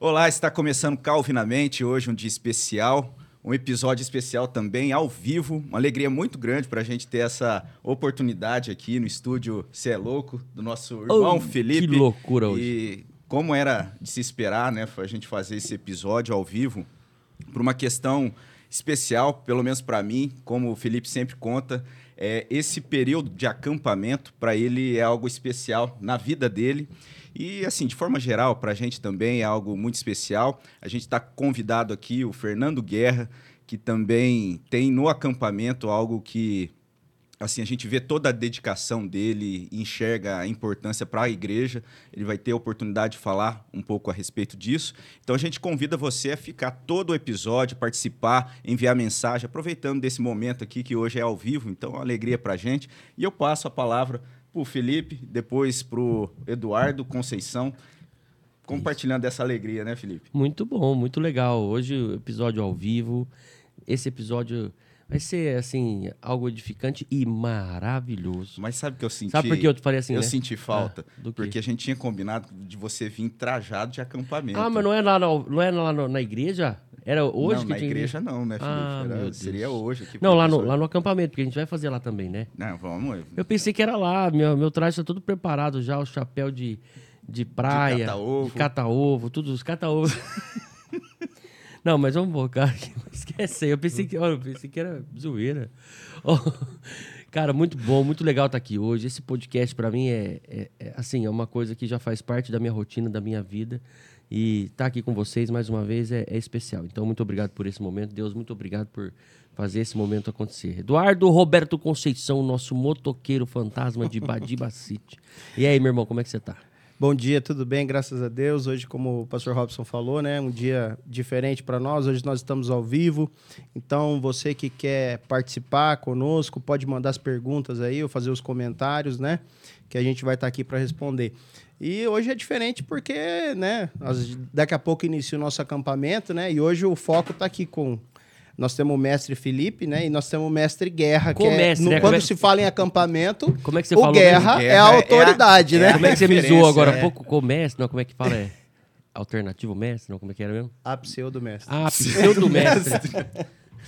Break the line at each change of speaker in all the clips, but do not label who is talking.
Olá, está começando Calvinamente, hoje um dia especial, um episódio especial também ao vivo. Uma alegria muito grande para a gente ter essa oportunidade aqui no estúdio Cê é Louco, do nosso irmão
Oh,
Felipe.
que loucura hoje.
E como era de se esperar, né, a gente fazer esse episódio ao vivo, por uma questão especial, pelo menos para mim, como o Felipe sempre conta, é, esse período de acampamento para ele é algo especial na vida dele. E, assim, de forma geral, para a gente também é algo muito especial. A gente está convidado aqui o Fernando Guerra, que também tem no acampamento algo que assim, a gente vê toda a dedicação dele enxerga a importância para a igreja. Ele vai ter a oportunidade de falar um pouco a respeito disso. Então a gente convida você a ficar todo o episódio, participar, enviar mensagem, aproveitando desse momento aqui que hoje é ao vivo. Então, é uma alegria para a gente. E eu passo a palavra para o Felipe, depois para o Eduardo Conceição, compartilhando essa alegria, né, Felipe?
Muito bom, muito legal. Hoje episódio ao vivo. Esse episódio vai ser, assim, algo edificante e maravilhoso.
Mas sabe o que eu senti?
Sabe por que eu te falei assim,
Eu
né?
senti falta,
Ah,
porque a gente tinha combinado de você vir trajado de acampamento.
Ah, mas não é lá, no- não é lá no- na igreja? Era hoje
não,
que
na
tinha
igreja não, né, Felipe?
Ah,
Era-. Seria hoje aqui.
Não, lá no, lá no acampamento, porque a gente vai fazer lá também, né?
Não, vamos.
Eu pensei que era lá, meu, meu traje tá tudo preparado já, o chapéu de, de praia,
cata-ovo.
de cata-ovo, tudo, os cata-ovo. Não, mas vamos focar aqui, esquece aí, eu pensei que, olha, eu pensei que era zoeira. Ó, cara, muito bom, muito legal estar aqui hoje, esse podcast pra mim é, é- é, assim, é uma coisa que já faz parte da minha rotina, da minha vida, e estar aqui com vocês mais uma vez é, é especial. Então, muito obrigado por esse momento, Deus, muito obrigado por fazer esse momento acontecer. Eduardo Roberto Conceição, nosso motoqueiro fantasma de Badiba City. E aí, meu irmão, como é que você tá?
Bom dia, tudo bem? Graças a Deus. Hoje, como o pastor Robson falou, né, um dia diferente para nós. Hoje nós estamos ao vivo. Então, você que quer participar conosco, pode mandar as perguntas aí ou fazer os comentários, né, que a gente vai estar aqui para responder. E hoje é diferente porque, né, daqui a pouco inicia o nosso acampamento, né? E hoje o foco está aqui com nós temos o mestre Felipe, né? E nós temos o mestre Guerra, que
Com
é,
mestre,
no-
né?
quando
é-
se fala em acampamento,
Como é que você
o
falou
Guerra,
mesmo?
é
Guerra
a
é a-
autoridade,
é
né?
a
Como é que você me zoou agora?
é.
Pouco com mestre? Não, como é que fala? É alternativo mestre? Não, como é que era mesmo?
A pseudo mestre.
Ah, pseudo mestre.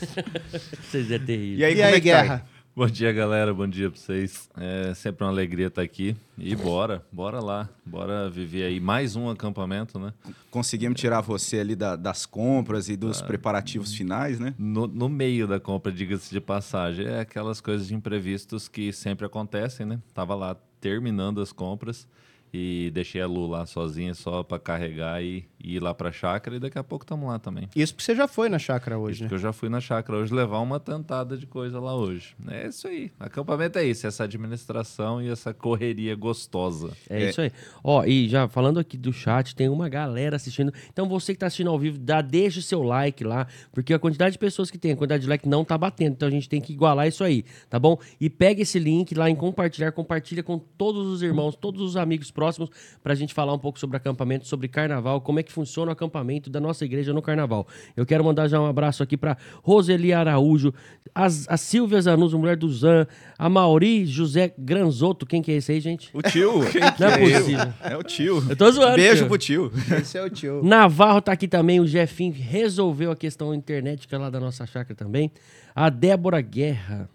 Vocês é terrível.
E aí,
E
como
aí,
é que tá?
Guerra?
Bom dia, galera. Bom dia pra vocês. É sempre uma alegria estar aqui. E bora, bora lá. Bora viver aí mais um acampamento, né?
Conseguimos tirar você ali da- das compras e
Ah.
dos preparativos finais, né?
No, no meio da compra, diga-se de passagem. É aquelas coisas de imprevistos que sempre acontecem, né? Tava lá terminando as compras e deixei a Lu lá sozinha só pra carregar e, e ir lá pra chácara. E daqui a pouco estamos lá também.
Isso porque você já foi na chácara hoje, né?
Porque eu já fui na chácara hoje levar uma tantada de coisa lá hoje. É isso aí. Acampamento é isso, essa administração e essa correria gostosa.
É,
É.
isso aí. Ó, e já falando aqui do chat, tem uma galera assistindo. Então você que tá assistindo ao vivo, dá, deixa o seu like lá, porque a quantidade de pessoas que tem, a quantidade de like não tá batendo. Então a gente tem que igualar isso aí, tá bom? E pega esse link lá em compartilhar, compartilha com todos os irmãos, todos os amigos próximos, pra gente falar um pouco sobre acampamento, sobre carnaval, como é que funciona o acampamento da nossa igreja no carnaval. Eu quero mandar já um abraço aqui pra Roseli Araújo, as- a Silvia Zanuso, mulher do Zan, a Mauri José Granzotto, quem que é esse aí, gente?
O tio.
Não é possível.
É o tio.
Eu tô zoando.
Beijo
tio.
pro tio.
Esse é o tio.
Navarro tá aqui também. O Jefinho resolveu a questão internética lá da nossa chácara também. A Débora Guerra.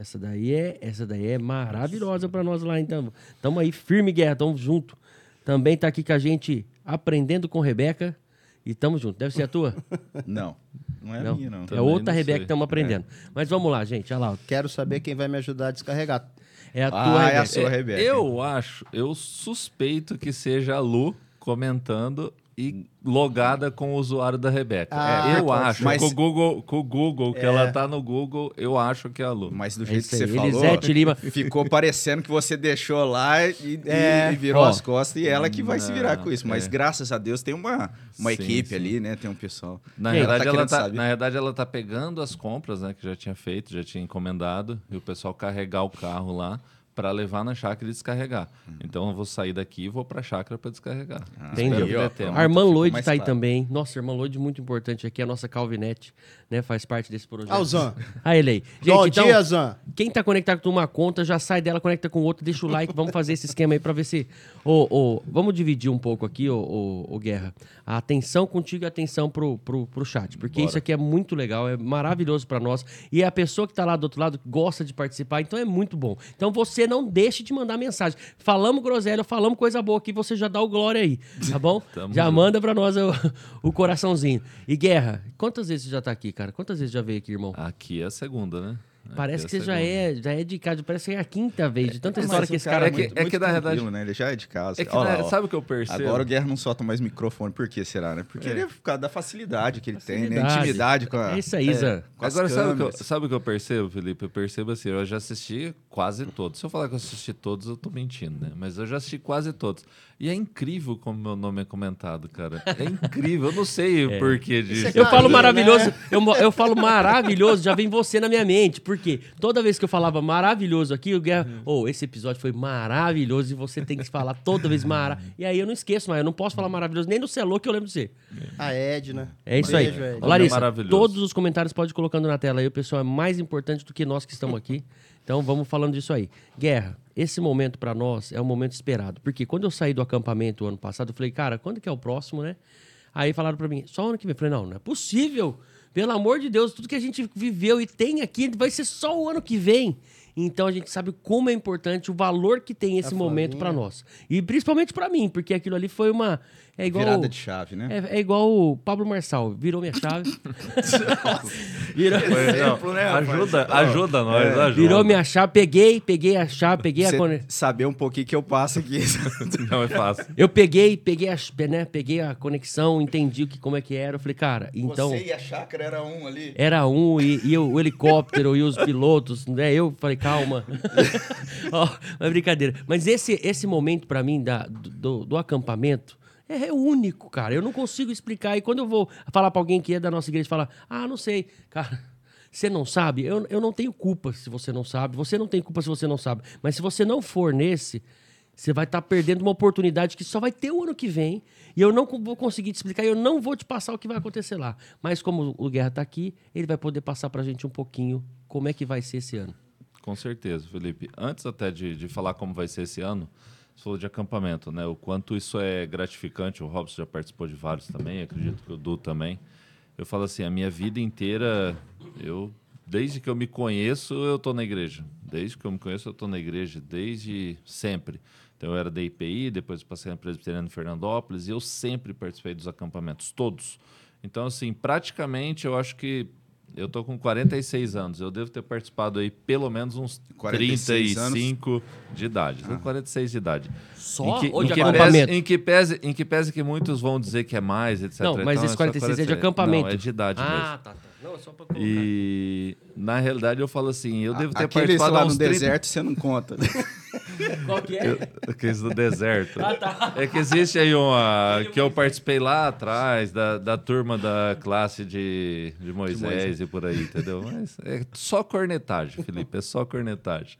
Essa daí é, essa daí é maravilhosa pra nós lá, então. Tamo aí, firme, Guerra, tamo junto. Também tá aqui com a gente aprendendo com Rebeca. E tamo junto. Deve ser a tua?
Não, não é
Não.
minha, não.
É outra
não
Rebeca
sei.
que estamos aprendendo. Mas vamos lá, gente. Olha lá.
Quero saber quem vai me ajudar a descarregar.
É a tua
Ah, é a
Rebeca.
sua Rebeca.
Eu acho, eu suspeito que seja a Lu comentando e logada com o usuário da Rebeca.
Ah,
eu
pode
acho.
Mas-
com o Google, com o Google que ela tá no Google, eu acho que é a Lu.
Mas do
É
jeito que você
aí.
falou,
Elisete Lima.
ficou parecendo que você deixou lá e,
É.
e virou
Ó.
as costas e ela que vai se virar
Não,
com isso. Mas
é.
graças a Deus tem uma, uma
Sim,
equipe
sim.
ali, né? Tem um pessoal.
Na verdade,
tá
ela tá,
saber.
na verdade, ela tá pegando as compras, né, que já tinha feito, já tinha encomendado, e o pessoal carregar o carro lá para levar na chácara e descarregar. Então eu vou sair daqui e vou para a chácara para descarregar.
Entendi.
Ó,
tempo.
A irmã Lloyd
mais
tá aí
claro.
também. Nossa, a irmã Lloyd muito importante aqui, a nossa Calvinete, né? Faz parte desse projeto.
Ah, o Zan.
Ah, ele aí. Gente,
Bom
então,
dia, Zan.
quem tá conectado com uma conta, já sai dela, conecta com outra, deixa o like, vamos fazer esse esquema aí pra ver se... Ô, ô, vamos dividir um pouco aqui, ô, ô, Guerra, a atenção contigo e a atenção pro, pro, pro chat, porque
Bora.
isso aqui é muito legal, é maravilhoso pra nós, e a pessoa que tá lá do outro lado gosta de participar, então é muito bom. Então você não deixe de mandar mensagem. Falamos groselha, falamos coisa boa aqui, você já dá o glória aí, tá bom? Já
junto.
manda pra nós o, o coraçãozinho. E Guerra, quantas vezes você já tá aqui, cara? Quantas vezes já veio aqui, irmão?
Aqui é a segunda, né? Aqui
Parece
é
que você já é, já é de casa, parece que é a quinta vez, de tanta
Mas
história
o
que esse cara,
é que-
muito-
é
muito
que, na verdade-
né? Ele já é de casa.
É que,
Olha
né,
ó.
sabe o que eu percebo?
Agora o Guerra não solta mais microfone. Por que será, né? Porque ele é por causa da facilidade que ele tem, né?
Facilidade.
Intimidade com a...
É isso aí, Zan.
com as
Agora, sabe o, que eu, sabe o que eu percebo, Felipe? Eu percebo assim, eu já assisti quase todos. Se eu falar que eu assisti todos, eu tô mentindo, né? Mas eu já assisti quase todos. E é incrível como meu nome é comentado, cara. É incrível. Eu não sei o porquê disso.
é
Eu falo
Carinho,
maravilhoso,
né?
eu, eu falo maravilhoso, já vem você na minha mente. Porque toda vez que eu falava maravilhoso aqui, o Guerra, oh, esse episódio foi maravilhoso e você tem que falar toda vez mara. E aí eu não esqueço, mas eu não posso falar maravilhoso nem no celô que eu lembro de você.
A Edna.
É isso aí.
Beijo, Ed.
Ô, Larissa,
Maravilhoso.
todos os comentários pode ir colocando na tela aí. O pessoal é mais importante do que nós que estamos aqui. Então vamos falando disso aí. Guerra, esse momento pra nós é um momento esperado. Porque quando eu saí do acampamento o ano passado, eu falei, cara, quando que é o próximo, né? Aí falaram pra mim, só ano que vem. Eu falei, não, não é possível. Pelo amor de Deus, tudo que a gente viveu e tem aqui vai ser só o ano que vem. Então a gente sabe como é importante o valor que tem esse
A
momento pra
Flavinha.
nós. E principalmente pra mim, porque aquilo ali foi uma é igual
Virada de chave, né?
é, é igual o Pablo Marçal, virou minha chave. virou,
Exemplo, né,
ajuda, ajuda nós, ajuda.
virou minha chave, peguei, peguei a chave, peguei a
Você
cone...
saber um pouquinho que eu passo aqui.
Não é fácil.
Eu peguei, peguei a, né, peguei a conexão, entendi o que, como é que era. Eu falei, cara, então
Você e a chácara era um ali.
era um e, e o helicóptero e os pilotos, né? Eu falei, calma. Ó, mas brincadeira. Mas esse, esse momento pra mim da, do, do acampamento é, é único, cara. Eu não consigo explicar. E quando eu vou falar pra alguém que é da nossa igreja, falar, ah, não sei, cara. Você não sabe? Eu, eu não tenho culpa se você não sabe. Você não tem culpa se você não sabe. Mas se você não for nesse, você vai estar perdendo uma oportunidade que só vai ter o ano que vem. E eu não vou conseguir te explicar. Eu não vou te passar o que vai acontecer lá. Mas como o Guerra está aqui, ele vai poder passar pra gente um pouquinho como é que vai ser esse ano.
Com certeza, Felipe. Antes até de, de falar como vai ser esse ano, você falou de acampamento, né? O quanto isso é gratificante. O Robson já participou de vários também, acredito que o Du também. Eu falo assim, a minha vida inteira, eu desde que eu me conheço, eu tô na igreja. Desde que eu me conheço, eu tô na igreja, desde sempre. Então eu era da IPI, depois passei na Presbiteriana em Fernandópolis e eu sempre participei dos acampamentos, todos. Então assim, praticamente eu acho que eu tô com 46 anos. Eu devo ter participado aí pelo menos uns
46
35 de idade. Com 46 de idade.
Só
em que,
ou
em
de
que
acampamento?
pese, em, que pese, em que pese que muitos vão dizer que é mais, etc.
Não, mas
Então,
esse
só
46 é de acampamento.
Não, é de idade mesmo.
ah, tá, tá. Não, é só pra colocar.
E na realidade eu falo assim, eu devo ter
Aqueles
participado
lá no
uns 30
deserto você não conta.
Qual que é?
Aqueles do deserto.
Ah, tá.
É que existe aí uma. que eu participei lá atrás, da, da turma da classe de, de Moisés e por aí, entendeu? Mas é só cornetagem, Felipe, é só cornetagem.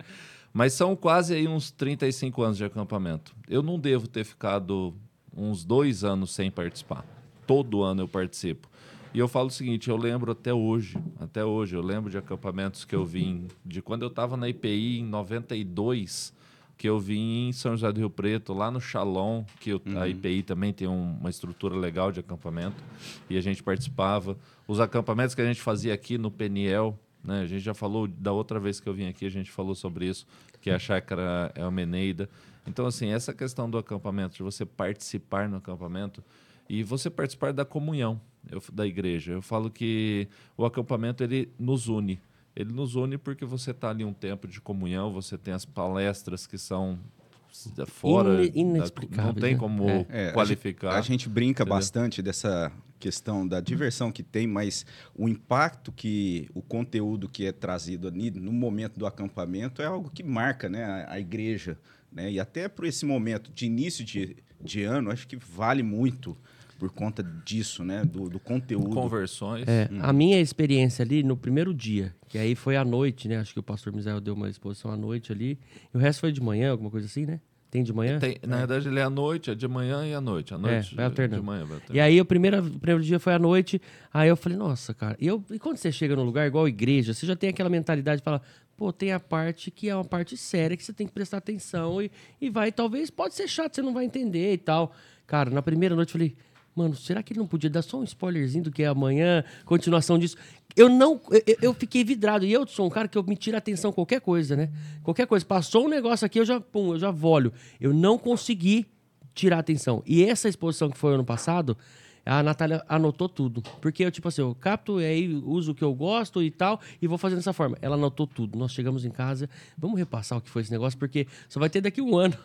Mas são quase aí uns 35 anos de acampamento. Eu não devo ter ficado uns dois anos sem participar. Todo ano eu participo. E eu falo o seguinte, eu lembro até hoje, até hoje, eu lembro de acampamentos que eu vim, de quando eu estava na IPI em 92, que eu vim em São José do Rio Preto, lá no Shalom, que o- a IPI também tem um- uma estrutura legal de acampamento, e a gente participava. Os acampamentos que a gente fazia aqui no Peniel, né, a gente já falou, da outra vez que eu vim aqui, a gente falou sobre isso, que é a chácara Elmeneida. Então, assim, essa questão do acampamento, de você participar no acampamento, e você participar da comunhão eu- da igreja. Eu falo que o acampamento ele nos une. Ele nos une porque você está ali um tempo de comunhão, você tem as palestras que são fora. Da-
inexplicáveis,
não tem
né?
como
É.
É, a
qualificar.
A gente brinca
Entendeu?
bastante dessa questão da diversão que tem, mas o impacto que o conteúdo que é trazido ali no momento do acampamento é algo que marca né, a, a igreja. Né? E até por esse momento de início de, de ano, acho que vale muito por conta disso, né? Do, do conteúdo.
Conversões.
É, A minha experiência ali no primeiro dia, que aí foi à noite, né? Acho que o pastor Misael deu uma exposição à noite ali. E o resto foi de manhã, alguma coisa assim, né? Tem de manhã?
Tem- na verdade, ele é à noite, é de manhã e à noite. À noite
vai alternando.
de manhã. Vai
E
alternando.
aí, o primeiro, o primeiro dia foi à noite. Aí eu falei, nossa, cara. E, eu, e quando você chega num lugar igual igreja, você já tem aquela mentalidade de falar, pô, tem a parte que é uma parte séria que você tem que prestar atenção e, e vai, talvez, pode ser chato, você não vai entender e tal. Cara, na primeira noite eu falei, mano, será que ele não podia dar só um spoilerzinho do que é amanhã, continuação disso? Eu não, eu, eu fiquei vidrado. E eu sou um cara que eu me tiro a atenção qualquer coisa, né? Qualquer coisa. Passou um negócio aqui, eu já, pum, eu já volho. Eu não consegui tirar atenção. E essa exposição que foi ano passado, a Natália anotou tudo. Porque eu, tipo assim, eu capto e aí uso o que eu gosto e tal, e vou fazendo dessa forma. Ela anotou tudo. Nós chegamos em casa, vamos repassar o que foi esse negócio, porque só vai ter daqui um ano.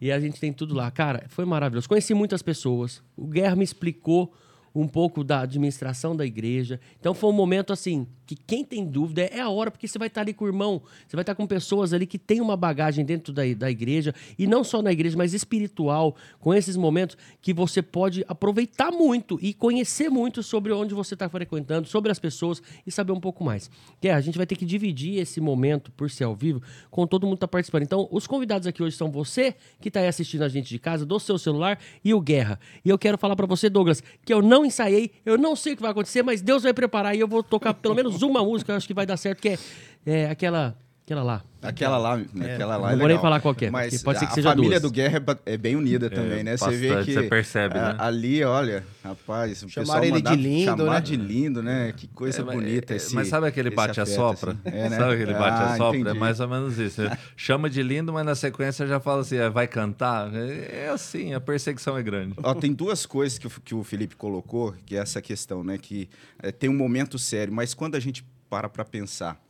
E a gente tem tudo lá. Cara, foi maravilhoso. Conheci muitas pessoas. O Guerra me explicou um pouco da administração da igreja. Então foi um momento assim que quem tem dúvida é a hora, porque você vai estar ali com o irmão, você vai estar com pessoas ali que têm uma bagagem dentro da, da igreja, e não só na igreja, mas espiritual, com esses momentos que você pode aproveitar muito e conhecer muito sobre onde você está frequentando, sobre as pessoas e saber um pouco mais. Que é, a gente vai ter que dividir esse momento, por ser ao vivo, com todo mundo que está participando. Então, os convidados aqui hoje são você, que está aí assistindo a gente de casa, do seu celular, e o Guerra. E eu quero falar para você, Douglas, que eu não ensaiei, eu não sei o que vai acontecer, mas Deus vai preparar e eu vou tocar pelo menos uma música, eu acho que vai dar certo, que é, é aquela, aquela lá.
Aquela lá, aquela lá é
Não vou nem falar qual que é,
Mas
pode ser que
a
seja
família
duas.
do Guerra é é bem unida também, né? Você vê
bastante,
que
você percebe,
a-
né?
ali, olha, rapaz, o
Chamaram
pessoal
ele de lindo,
chamar
né?
de lindo, né? Que coisa
É, mas-
bonita
é,
esse
Mas sabe aquele
esse
bate a
afeto,
sopra?
assim. É, né?
Sabe aquele bate a
Ah,
sopra? É mais ou menos isso. Você Chama de lindo, mas na sequência já fala assim, é, vai cantar? É é assim, a perseguição é grande.
Ó, tem duas coisas que o, que o Felipe colocou, que é essa questão, né? Que é, tem um momento sério, mas quando a gente para para pensar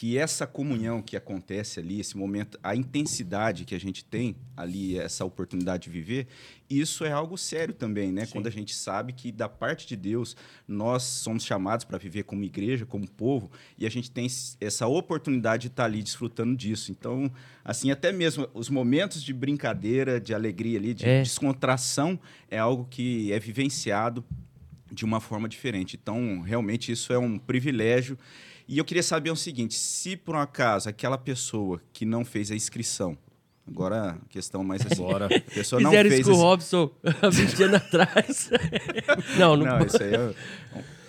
que essa comunhão que acontece ali, esse momento, a intensidade que a gente tem ali, essa oportunidade de viver, isso é algo sério também, né? Quando a gente sabe que da parte de Deus nós somos chamados para viver como igreja, como povo, e a gente tem essa oportunidade de estar ali desfrutando disso. Então, assim, até mesmo os momentos de brincadeira, de alegria ali, de
É.
descontração, é algo que é vivenciado de uma forma diferente. Então, realmente, isso é um privilégio. E eu queria saber o seguinte: se por um acaso aquela pessoa que não fez a inscrição, agora a questão mais assim,
Bora.
a pessoa não fez
isso com o Robson há 20 anos atrás. não, não,
Não, isso aí é,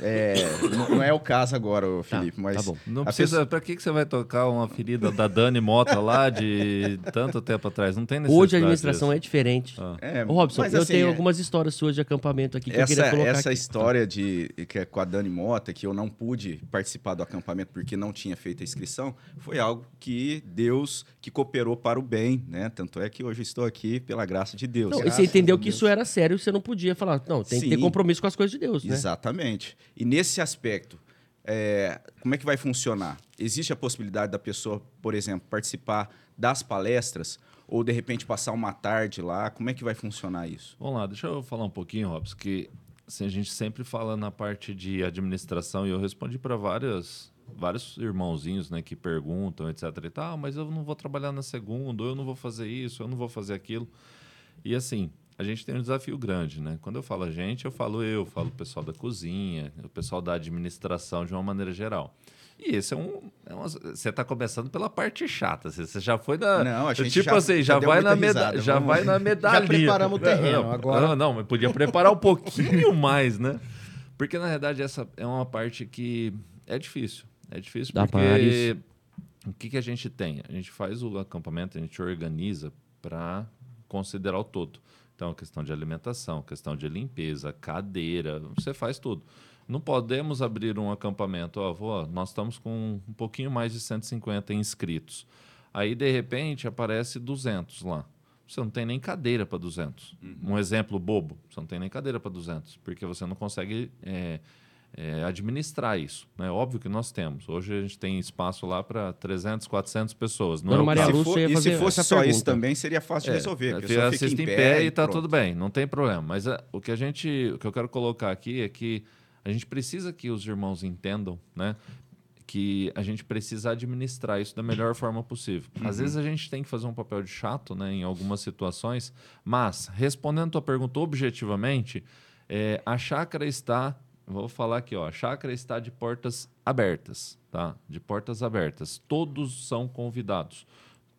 é, não, não é o caso agora,
Tá,
Felipe, mas
tá bom.
Não precisa.
pessoa-
Pra que, que você vai tocar uma ferida da Dani Mota lá de tanto tempo atrás? Não tem necessidade.
Hoje a administração
disso.
é diferente.
Ah.
É,
Ô, Robson,
mas
eu
assim,
tenho
é-
algumas histórias suas de acampamento aqui que eu
essa,
queria colocar
essa
aqui.
história de que é com a Dani Mota, que eu não pude participar do acampamento porque não tinha feito a inscrição, foi algo que Deus que cooperou para o bem, né? Tanto é que hoje estou aqui pela graça de Deus.
Não, e você entendeu que
Deus.
isso era sério, você não podia falar, não, tem que ter
Sim.
compromisso com as coisas de Deus, né?
Exatamente. E nesse aspecto, é, como é que vai funcionar? Existe a possibilidade da pessoa, por exemplo, participar das palestras ou de repente passar uma tarde lá? Como é que vai funcionar isso?
Vamos lá, deixa eu falar um pouquinho, Robson, que assim, a gente sempre fala na parte de administração e eu respondi para várias vários irmãozinhos, né, que perguntam, etc e tal, "Ah, mas eu não vou trabalhar na segunda, ou eu não vou fazer isso, eu não vou fazer aquilo. E assim, a gente tem um desafio grande, né? Quando eu falo a gente, eu falo eu, falo o pessoal da cozinha, o pessoal da administração de uma maneira geral. E esse é um. é uma- você está começando pela parte chata. Você você já foi da.
Não, a gente
tipo
já-
assim, já,
já
vai na meda
risada,
já
vamos-
vai na medalhinha.
preparamos o terreno,
Não,
agora-
Não, não, mas podia preparar um pouquinho mais, né? Porque na verdade essa é uma parte que é difícil. É difícil
Dá
porque
isso.
o que, que a gente tem? A gente faz o acampamento, a gente organiza para considerar o todo. Então, questão de alimentação, questão de limpeza, cadeira, você faz tudo. Não podemos abrir um acampamento, ó, nós estamos com um pouquinho mais de 150 inscritos. Aí, de repente, aparece 200 lá. Você não tem nem cadeira para 200. Um exemplo bobo, você não tem nem cadeira para 200, porque você não consegue é, é, administrar isso. É né? óbvio que nós temos. Hoje a gente tem espaço lá para 300, 400 pessoas. Não
Dona
é o
Maria
caso.
Se for- e se fosse só isso
pergunta.
também, seria fácil de resolver. A
É,
pessoa fica
assiste
em pé,
e tá
pronto.
tudo bem, não tem problema. Mas é, o que a gente, o que eu quero colocar aqui é que a gente precisa que os irmãos entendam, né? Que a gente precisa administrar isso da melhor forma possível. Às vezes a gente tem que fazer um papel de chato, né, em algumas situações, mas respondendo a tua pergunta objetivamente, É, a chácara está, vou falar aqui, ó, a chácara está de portas abertas, tá? De portas abertas. Todos são convidados.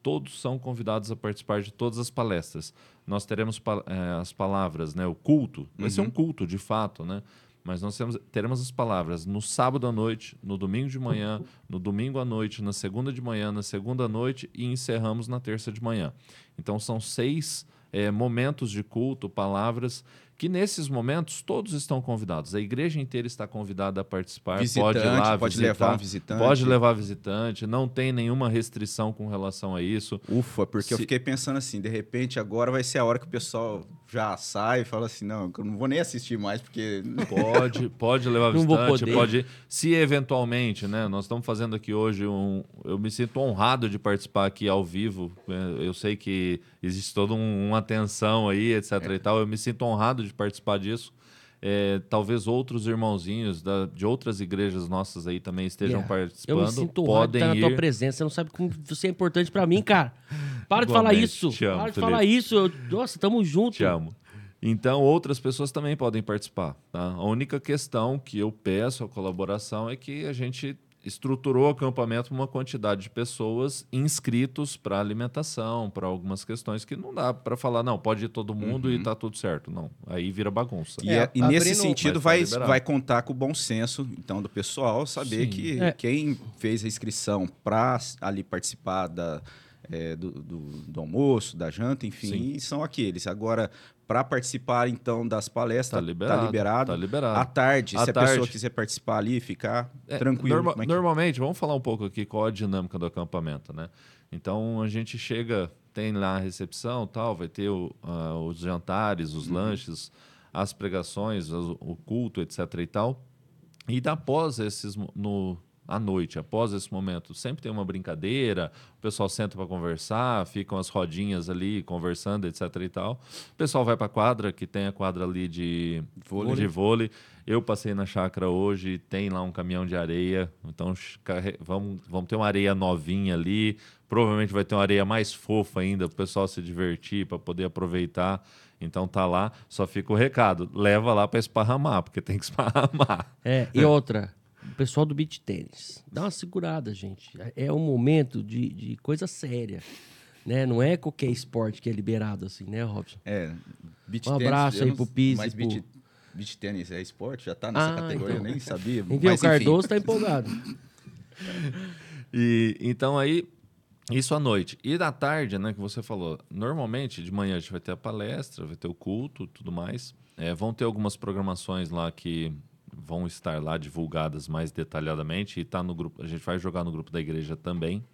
Todos são convidados a participar de todas as palestras. Nós teremos pa- eh, as palavras, né? O culto. Vai ser um culto, de fato, né? Mas nós temos, teremos as palavras no sábado à noite, no domingo de manhã, no domingo à noite, na segunda de manhã, na segunda à noite e encerramos na terça de manhã. Então são seis eh, momentos de culto, palavras, que nesses momentos todos estão convidados. A igreja inteira está convidada a participar. pode ir
Visitante,
lá
pode
visitar,
levar um visitante.
Pode levar visitante, não tem nenhuma restrição com relação a isso.
Ufa, porque eu
Se-
fiquei pensando assim, de repente agora vai ser a hora que o pessoal já sai e fala assim, não, eu não vou nem assistir mais, porque...
Pode, pode levar
Não vou
visitante,
poder.
pode. Se eventualmente, né? Nós estamos fazendo aqui hoje um. Eu me sinto honrado de participar aqui ao vivo. né, Eu sei que existe toda um- uma tensão aí, etc. e tal. Eu me sinto honrado de participar disso. É, talvez outros irmãozinhos da- de outras igrejas nossas aí também estejam
Yeah.
participando.
Eu me sinto de
podem
estar na
ir.
tua presença. Você não sabe como você é importante pra mim, cara. Para de falar isso.
Te amo,
Para de
Felipe.
falar isso. Eu- Nossa, tamo junto.
Te amo. Então, outras pessoas também podem participar. Tá? A única questão que eu peço a colaboração é que a gente estruturou o acampamento com uma quantidade de pessoas inscritos para alimentação, para algumas questões que não dá para falar, não, pode ir todo mundo e tá tudo certo. Não, aí vira bagunça.
E,
É,
é- e nesse sentido
tá
vai,
liberado.
vai contar com o bom senso então do pessoal saber
Sim.
que
É.
quem fez a inscrição para ali participar da, é, do, do, do almoço, da janta, enfim, são aqueles. Agora, para participar então das palestras,
Tá liberado,
liberado.
tá liberado.
À tarde,
À
se a
tarde.
pessoa quiser participar ali, ficar
É,
tranquilo.
norma-
é que-
Normalmente, vamos falar um pouco aqui qual a dinâmica do acampamento, né? Então a gente chega, tem lá a recepção, tal, vai ter o- ah, os jantares,
Uhum.
os lanches, as pregações, o, culto, etc. e tal. E após esses no à noite, após esse momento, sempre tem uma brincadeira, o pessoal senta para conversar, ficam as rodinhas ali conversando, etc e tal. O pessoal vai para a quadra, que tem a quadra ali de
Vôlei.
de vôlei. Eu passei na chácara hoje, tem lá um caminhão de areia, então vamos, vamos ter uma areia novinha ali. Provavelmente vai ter uma areia mais fofa ainda para o pessoal se divertir, para poder aproveitar. Então tá lá, só fica o recado, leva lá para esparramar, porque tem que esparramar.
É, e outra, o pessoal do beach tênis, dá uma segurada, gente. É um momento de, de coisa séria. Né? Não é qualquer esporte que é liberado assim, né, Robson?
É, beach
Um
tênis,
abraço
eu
aí pro Pise,
Mas
pro-
beach, beach tênis é esporte? Já tá nessa
Ah,
categoria,
então.
eu nem sabia.
Enfim,
mas,
o Cardoso tá empolgado.
E então aí isso à noite. E da tarde, né, que você falou, normalmente de manhã a gente vai ter a palestra, vai ter o culto, tudo mais. É, vão ter algumas programações lá que vão estar lá divulgadas mais detalhadamente e tá no grupo, a gente vai jogar no grupo da igreja também.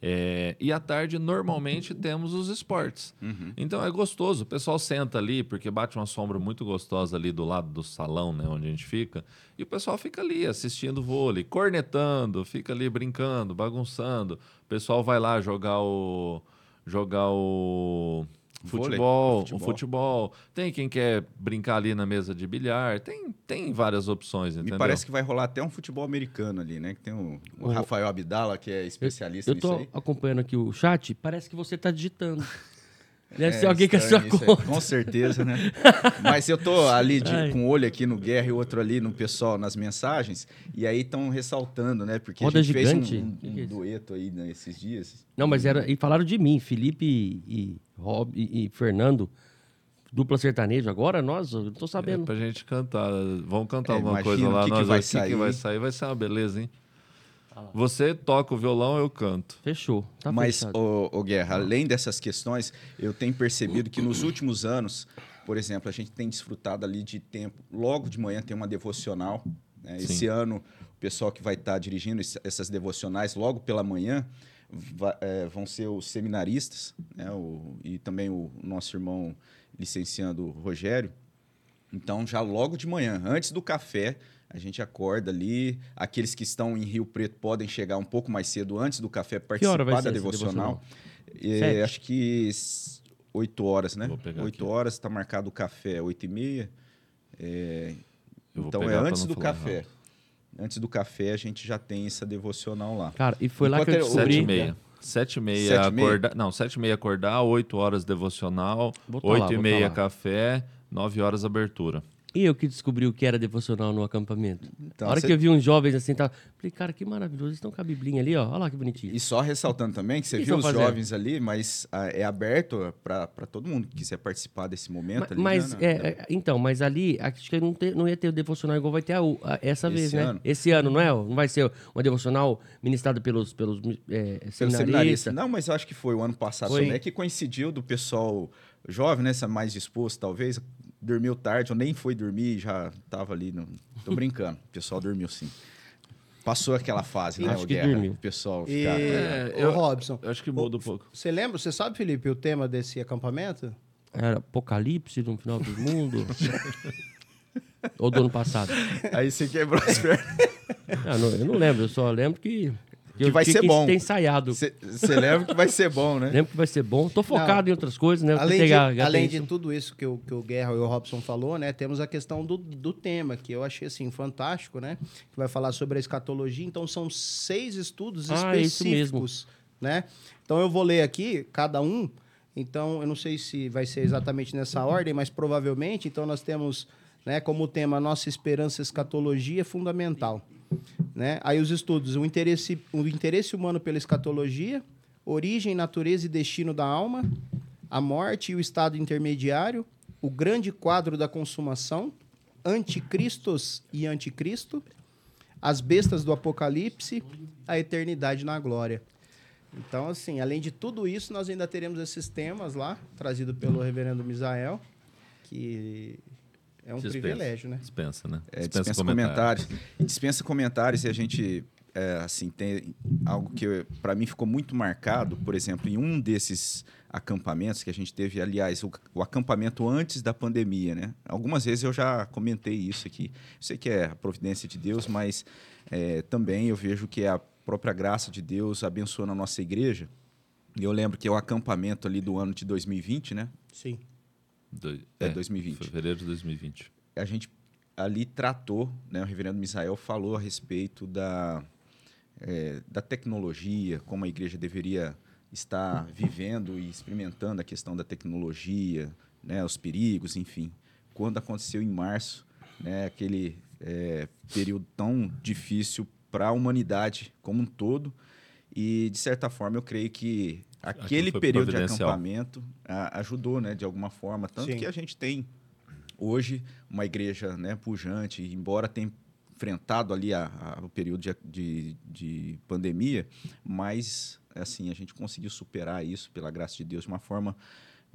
É, e à tarde, normalmente, temos os esportes. Então é gostoso. O pessoal senta ali, porque bate uma sombra muito gostosa ali do lado do salão, né, onde a gente fica. E o pessoal fica ali assistindo vôlei, cornetando, fica ali brincando, bagunçando. O pessoal vai lá jogar o. jogar o.
Vôlei,
Futebol,
o
o
futebol.
futebol. Tem quem quer brincar ali na mesa de bilhar. Tem, tem várias opções,
Me
entendeu?
parece que vai rolar até um futebol americano ali, né? Que tem o, o Rafael Abdala, que é especialista
Eu
nisso
tô
aí.
acompanhando aqui o chat, parece que você tá digitando. Deve
É,
ser alguém com a sua
aí,
conta.
Com certeza, né? Mas eu tô ali de- com o olho aqui no Guerra e o outro ali no pessoal, nas mensagens, e aí estão ressaltando, né? Porque
Roda
a gente
gigante?
fez um,
Que
um
que é
dueto aí nesses dias.
Não, mas era. E falaram de mim, Felipe e, e Rob e, e Fernando, dupla sertanejo. Agora nós, eu não tô
É
sabendo.
pra gente cantar. Vamos cantar
É,
alguma coisa
o
lá.
que que
nós,
vai
que, que
sair.
vai sair? Vai ser uma beleza, hein? Você toca o violão, eu canto.
Fechou. Tá
Mas, ô, ô, Guerra, além dessas questões, eu tenho percebido que nos últimos anos, por exemplo, a gente tem desfrutado ali de tempo. Logo de manhã tem uma devocional. né? Esse ano, o pessoal que vai estar dirigindo esse- essas devocionais logo pela manhã va- é, vão ser os seminaristas né? o- e também o nosso irmão licenciando Rogério. Então, já logo de manhã, antes do café, a gente acorda ali. Aqueles que estão em Rio Preto podem chegar um pouco mais cedo antes do café
Que hora vai
participar
ser
da
essa
devocional. É, acho que s- 8 horas, né?
Vou pegar
8
aqui.
horas, está marcado o café 8 e meia. É, então é antes do café.
errado.
Antes do café a gente já tem essa devocional lá.
Cara, e foi lá que eu
Enquanto eu-
descobri.
Sete e meia. Sete e meia
Sete meia?
acordar. Não, sete e meia acordar, oito horas devocional,
Vou tá lá,
oito e
tá
meia
lá.
café, 9 horas abertura.
E eu que descobri o que era devocional no acampamento.
Então,
a hora que eu vi uns jovens assim, tá, falei, cara, que maravilhoso, eles estão com a biblinha ali, ó. Olha lá que bonitinho.
E só ressaltando também que você viu os
fazendo?
jovens ali, mas ah, é aberto para todo mundo que quiser participar desse momento.
Ma-
ali,
Mas,
né,
é,
né?
é, então, mas ali, acho que não, te- não ia ter o devocional igual vai ter a, a- essa
Esse
vez, né?
ano.
Esse ano, não é? Não vai ser uma devocional ministrada pelos, pelos é,
Pelo
seminaristas.
seminarista. Não, mas eu acho que foi o ano passado
Foi.
também, que coincidiu do pessoal jovem, né? Mais disposto, talvez. Dormiu tarde, eu nem fui dormir, já tava ali. No... Tô brincando. O pessoal dormiu sim. Passou aquela fase, né?
Acho
o
que
Guerra?
dormiu.
O pessoal
E,
ficar.
É,
ô,
eu-
Robson,
Eu acho que muda um pouco.
você lembra, você sabe, Felipe, o tema desse acampamento?
Era Apocalipse no final do mundo. Ou do ano passado?
Aí você quebrou as pernas.
Ah, não, eu não lembro, eu só lembro que, que,
vai ser
que
bom.
ter ensaiado.
Você lembra que vai ser bom, né?
Lembro que vai ser bom. Tô focado em outras coisas, né?
Além, de, além
tem
de tudo isso que o, que o Guerra e o Robson falou, né? Temos a questão do, do tema, que eu achei assim fantástico, né? Que vai falar sobre a escatologia. Então são seis estudos
Ah, é
específicos, né? Então eu vou ler aqui cada um. Então eu não sei se vai ser exatamente nessa ordem, mas provavelmente. Então nós temos, né, como tema nossa esperança escatologia fundamental, né? Aí os estudos, o interesse, o interesse humano pela escatologia, origem, natureza e destino da alma, a morte e o estado intermediário, o grande quadro da consumação, anticristos e anticristo, as bestas do apocalipse, a eternidade na glória. Então, assim, além de tudo isso, nós ainda teremos esses temas lá, trazido pelo reverendo Misael, que é um
Dispensa.
privilégio, né?
Dispensa, né?
É, dispensa comentários. E dispensa comentários e a gente, é, assim, tem algo que para mim ficou muito marcado, por exemplo, em um desses acampamentos que a gente teve, aliás, o, o acampamento antes da pandemia, né? Algumas vezes eu já comentei isso aqui. Eu sei que é a providência de Deus, mas é, também eu vejo que é a própria graça de Deus abençoando a nossa igreja. E eu lembro que é o acampamento ali do ano de 2020, né?
Sim.
Do-
É, 2020.
Fevereiro de 2020.
a gente ali tratou, né, o reverendo Misael falou a respeito da, eh, da tecnologia, como a igreja deveria estar vivendo e experimentando a questão da tecnologia, né, os perigos, enfim. Quando aconteceu em março, né, aquele eh, período tão difícil para a humanidade como um todo, e de certa forma eu creio que aquele período de acampamento ah, ajudou, né, de alguma forma, tanto
Sim.
que a gente tem hoje uma igreja né, pujante, embora tenha enfrentado ali a- a- o período de, de, de pandemia, mas assim a gente conseguiu superar isso pela graça de Deus de uma forma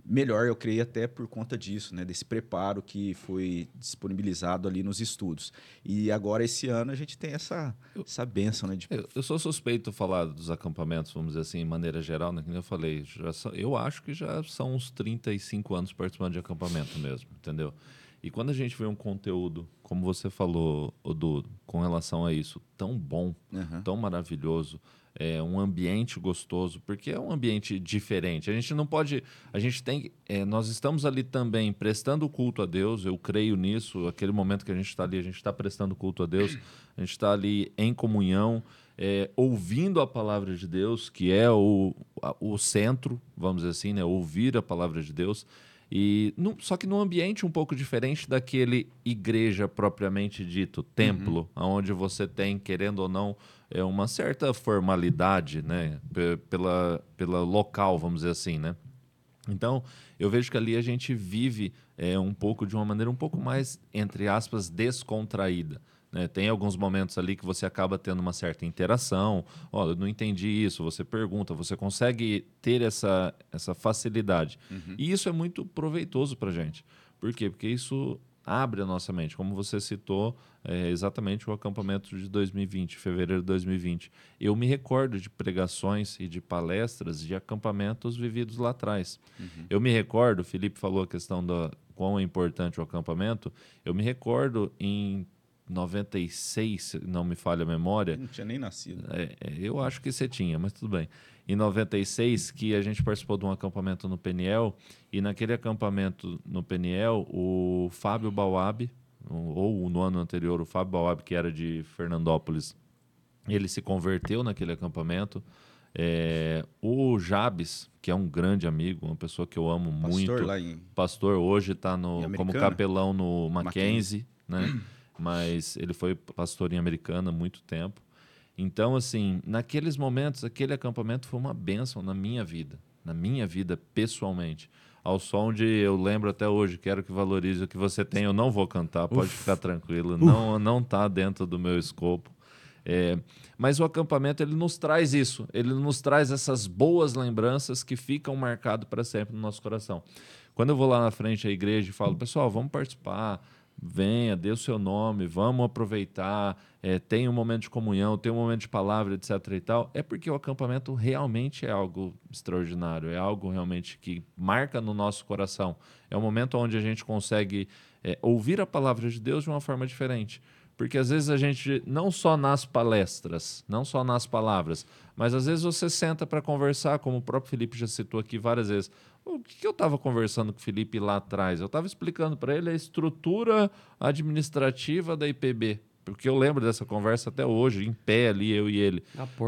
melhor, eu creio até por conta disso, né, desse preparo que foi disponibilizado ali nos estudos. E agora esse ano a gente tem essa essa benção, né, de
Eu, eu sou suspeito de falar dos acampamentos, vamos dizer assim, em maneira geral, né? Como eu falei, já são- eu acho que já são uns 35 anos participando de acampamento mesmo, entendeu? E quando a gente vê um conteúdo, como você falou, Odu, com relação a isso, tão bom,
Aham.
tão maravilhoso, é um ambiente gostoso, porque é um ambiente diferente. A gente não pode, a gente tem, é, nós estamos ali também prestando culto a Deus. Eu creio nisso. Aquele momento que a gente está ali, a gente está prestando culto a Deus. A gente está ali em comunhão, é, ouvindo a palavra de Deus, que é o, o centro, vamos dizer assim, né? Ouvir a palavra de Deus. E num- só que num ambiente um pouco diferente daquele igreja propriamente dito, templo, onde você tem, querendo ou não, é uma certa formalidade, né? Pe- Pela, pela local, vamos dizer assim, né? Então, eu vejo que ali a gente vive é, um pouco de uma maneira um pouco mais, entre aspas, descontraída. Né? Tem alguns momentos ali que você acaba tendo uma certa interação. Olha, eu não entendi isso, você pergunta, você consegue ter essa, essa facilidade. E isso é muito proveitoso para gente. Por quê? Porque isso abre a nossa mente. Como você citou, é, exatamente o acampamento de 2020, fevereiro de 2020. Eu me recordo de pregações e de palestras de acampamentos vividos lá atrás. Eu me recordo, o Felipe falou a questão da quão é importante o acampamento. Eu me recordo em 96, se não me falha a memória,
Não tinha nem nascido.
é, é, eu acho que você tinha, mas tudo bem. Em 96, que a gente participou de um acampamento no Peniel, e naquele acampamento no Peniel, o Fábio Bauab, ou no ano anterior, o Fábio Bauab, que era de Fernandópolis, ele se converteu naquele acampamento. É, o Jabes, que é um grande amigo, uma pessoa que eu amo
Pastor
muito.
lá em...
Pastor hoje está como capelão no Mackenzie, né? Mas ele foi pastor em Americana há muito tempo. Então, assim, naqueles momentos, aquele acampamento foi uma bênção na minha vida, na minha vida pessoalmente. Ao som de, eu lembro até hoje, quero que valorize o que você tem, eu não vou cantar, pode ficar tranquilo, não não tá dentro do meu escopo. É, mas o acampamento ele nos traz isso, ele nos traz essas boas lembranças que ficam marcadas para sempre no nosso coração. Quando eu vou lá na frente da igreja e falo, pessoal, vamos participar, venha, dê o seu nome, vamos aproveitar, é, tem um momento de comunhão, tem um momento de palavra, etc. e tal, é porque o acampamento realmente é algo extraordinário, é algo realmente que marca no nosso coração. É um momento onde a gente consegue é, ouvir a palavra de Deus de uma forma diferente. Porque às vezes a gente, não só nas palestras, não só nas palavras, mas às vezes você senta para conversar, como o próprio Felipe já citou aqui várias vezes. O que, eu estava conversando com o Felipe lá atrás? Eu estava explicando para ele a estrutura administrativa da IPB. Porque eu lembro dessa conversa até hoje, em pé ali, eu e ele.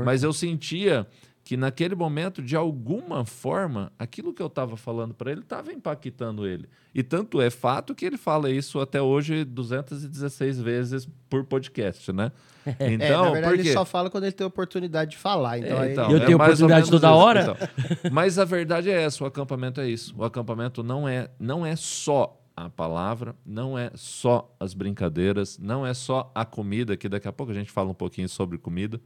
Mas eu sentia que naquele momento, de alguma forma, aquilo que eu estava falando para ele estava impactando ele. E tanto é fato que ele fala isso até hoje 216 vezes por podcast, né?
é, na
Então,
verdade,
por
ele só fala quando ele tem oportunidade de falar. Então,
É, então,
Eu tenho
mais ou
oportunidade toda
isso.
hora?
Então, mas a verdade é essa, o acampamento é isso. O acampamento não é, não é só a palavra, não é só as brincadeiras, não é só a comida, que daqui a pouco a gente fala um pouquinho sobre comida.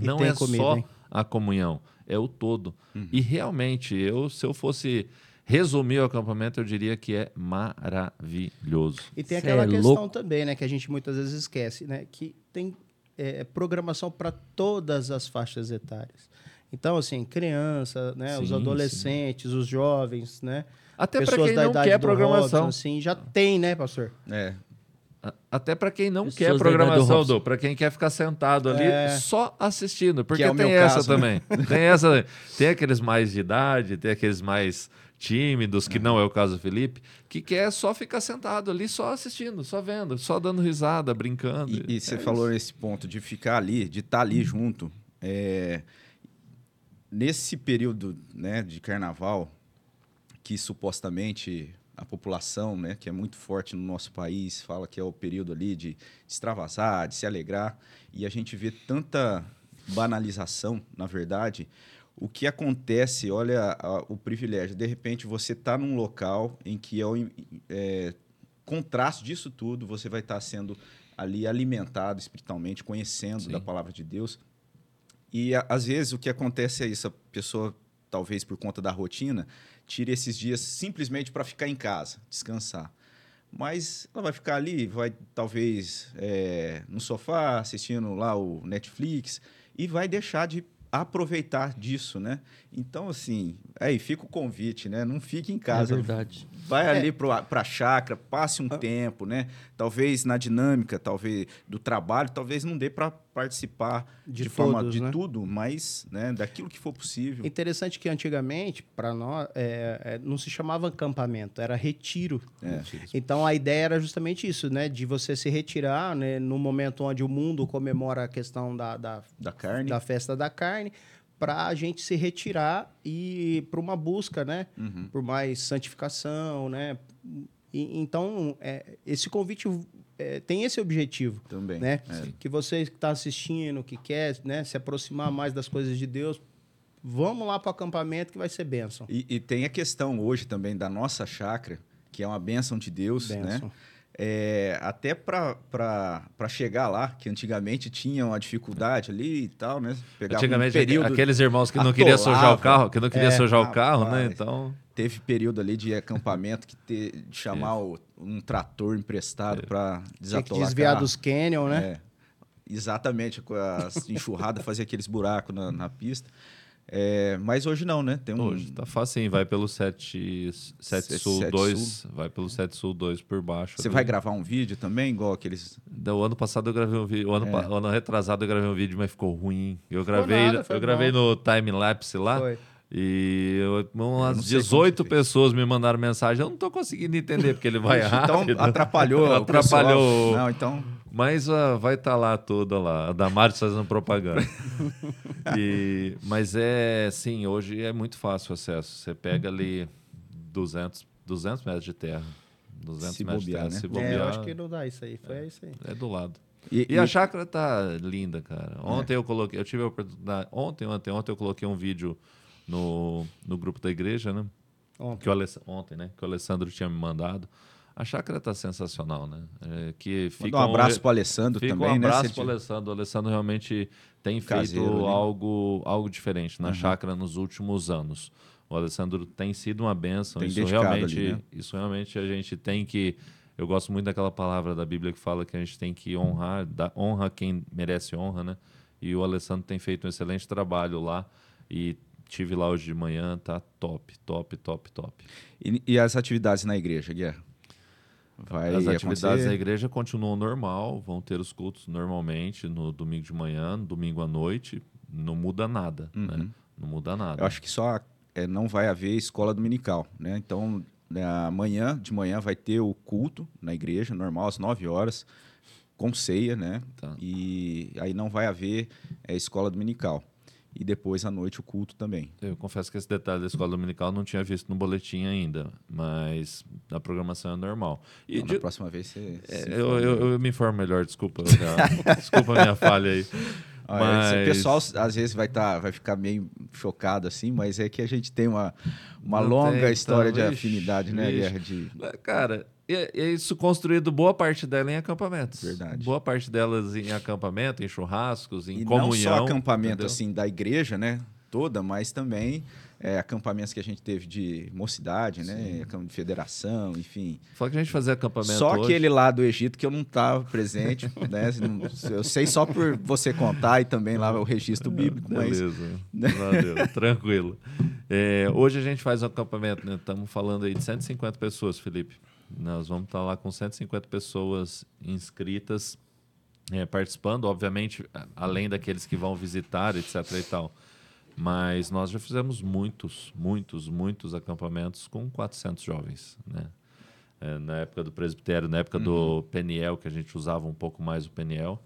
E
não
tem
é
comida,
só
hein?
A comunhão, é o todo. E realmente, eu se eu fosse resumir o acampamento, eu diria que é maravilhoso.
E tem
Cê
aquela
é
questão
louco.
também, né, que a gente muitas vezes esquece, né, que tem é, programação para todas as faixas etárias. Então, assim, criança, né, os
Sim,
adolescentes, os jovens, né,
Até para
pessoas
quem
da
não
idade
quer programação.
Robson, assim, já tem, né, pastor?
É,
Até para quem não
Pessoas
quer
do
programação. Du, para quem quer ficar sentado ali
É.
só assistindo, porque
é o
tem essa
caso,
também. Tem essa, tem aqueles mais de idade, tem aqueles mais tímidos, que não é o caso do Felipe, que quer só ficar sentado ali, só assistindo, só vendo, só dando risada, brincando.
E, e você
É
falou
isso.
nesse ponto de ficar ali, de estar ali junto. é, nesse período né, de carnaval, que supostamente a população, né, que é muito forte no nosso país, fala que é o período ali de extravasar, de se alegrar, e a gente vê tanta banalização, na verdade, o que acontece, olha a- o privilégio, de repente você está num local em que é, o, é, contraste disso tudo, você vai estar sendo ali alimentado espiritualmente, conhecendo
Sim.
da palavra de Deus. E a- às vezes o que acontece é isso, a pessoa, talvez por conta da rotina, tira esses dias simplesmente para ficar em casa, descansar. Mas ela vai ficar ali, vai talvez é, no sofá assistindo lá o Netflix e vai deixar de aproveitar disso, né? Então, assim, aí fica o convite, né? Não fique em
É
casa,
verdade.
Vai
É.
ali para a chácara, passe um tempo, né? Talvez na dinâmica, talvez do trabalho, talvez não dê para participar
De
de, forma
todos,
de
né?
tudo, mas né, daquilo que for possível.
Interessante que antigamente, para nós, é, é, não se chamava acampamento, era retiro.
É.
Então a ideia era justamente isso, né? De você se retirar, né? No momento onde o mundo comemora a questão da, da,
Da carne.
da festa da carne, para a gente se retirar e para uma busca, né?
Uhum.
Por mais santificação, né? E- então, é, esse convite é, tem esse objetivo,
Também.
né?
É.
Que você que está assistindo, que quer né, se aproximar mais das coisas de Deus, vamos lá para o acampamento que vai ser bênção.
E, e tem a questão hoje também da nossa chácara, que é uma bênção de Deus, né? É, até para chegar lá, que antigamente tinha uma dificuldade ali e tal, né? Pegava
Antigamente,
um período,
aqueles irmãos que não queriam sujar o carro, que não queria
É,
sujar o carro, né? Então,
teve período ali de acampamento que te, de chamar o- um trator emprestado para
Tinha que
desatolar
desviar
carro.
dos canyon, né?
É, exatamente, com a enxurrada fazia aqueles buracos na, na pista. É, mas hoje não, né? Tem um,
hoje tá facinho, vai pelo 7, 7
Sete-
Sul
sete
2, vai pelo 7 Sul 2 por baixo.
Você
ali.
vai gravar um vídeo também, igual aqueles.
Do ano passado eu gravei um vídeo, o ano,
É.
o ano retrasado eu gravei um vídeo, mas ficou ruim. Eu gravei,
nada,
eu gravei no time lapse lá.
Foi.
E eu, umas
não sei como
18
você fez.
pessoas me mandaram mensagem. Eu não tô conseguindo entender, porque ele vai rápido.
Então atrapalhou.
Atrapalhou.
Não, então.
Mas ah, vai estar lá toda lá. A Damares fazendo propaganda. E- mas é, sim, hoje é muito fácil o acesso. Você pega ali 200, 200 metros de terra. 200
Se
metros
bobear,
de terra.
né?
Se
É,
bobear,
eu acho que não dá isso aí. Foi isso aí.
é do lado.
E,
E
e-
a chácara tá linda, cara. Ontem eu coloquei, eu tive a oportunidade, ontem, ontem, ontem eu coloquei um vídeo no, no grupo da igreja, né?
Ontem.
Que o Aless- ontem, né? Que o Alessandro tinha me mandado. A chácara tá sensacional, né? É, que fica
um abraço pro Alessandro
Fica
também,
um
né?
abraço
Se
pro
ele-
Alessandro. O Alessandro realmente tem
Caseiro,
feito
né?
algo, algo diferente na chácara nos últimos anos. O Alessandro tem sido uma bênção.
Tem
Isso realmente,
ali, né?
isso realmente a gente tem que. Eu gosto muito daquela palavra da Bíblia que fala que a gente tem que honrar, dar honra quem merece honra, né? E o Alessandro tem feito um excelente trabalho lá. E tive lá hoje de manhã, tá top, top, top, top.
E, e as atividades na igreja, Guerra? Vai
As atividades
acontecer?
da igreja continuam normal, vão ter os cultos normalmente no domingo de manhã, no domingo à noite. Não muda nada, né? Não muda nada.
Uhum. Eu acho que só é, não vai haver escola dominical, né? Então, né, amanhã, de manhã, vai ter o culto na igreja, normal, às 9 horas, com ceia, né?
Tá.
E aí não vai haver é, escola dominical. E depois, à noite, o culto também.
Eu confesso que esse detalhe da escola dominical eu não tinha visto no boletim ainda, mas a programação é normal. E
Então,
de-
na próxima vez você...
é, eu, eu- eu me informo melhor, desculpa. minha- desculpa a minha falha aí. Mas-
pessoal às vezes vai, tá, vai ficar meio chocado assim, mas é que a gente tem uma, uma
Não
longa
tem,
história de
então,
afinidade, né. Guerra? De...
Cara, é, isso construído boa parte dela em acampamentos.
Verdade.
Boa parte delas em acampamento, em churrascos, em
E
comunhão.
não só acampamento
entendeu?
assim da igreja, né? Toda, mas também é, acampamentos que a gente teve de mocidade, né? acamp- De federação, enfim.
Fala que a gente fazia acampamento
Só
hoje.
aquele lá do Egito que eu não estava presente, né? Eu sei só por você contar e também lá o registro bíblico, mas
Beleza. Valeu, tranquilo. É, hoje a gente faz um acampamento, né? Estamos falando aí de 150 pessoas, Felipe. Nós vamos estar lá com 150 pessoas inscritas, é, participando, obviamente, além daqueles que vão visitar, etc. e tal. Mas nós já fizemos muitos, muitos, muitos acampamentos com 400 jovens, né? É, na época do presbitério, na época do Peniel, que a gente usava um pouco mais o Peniel,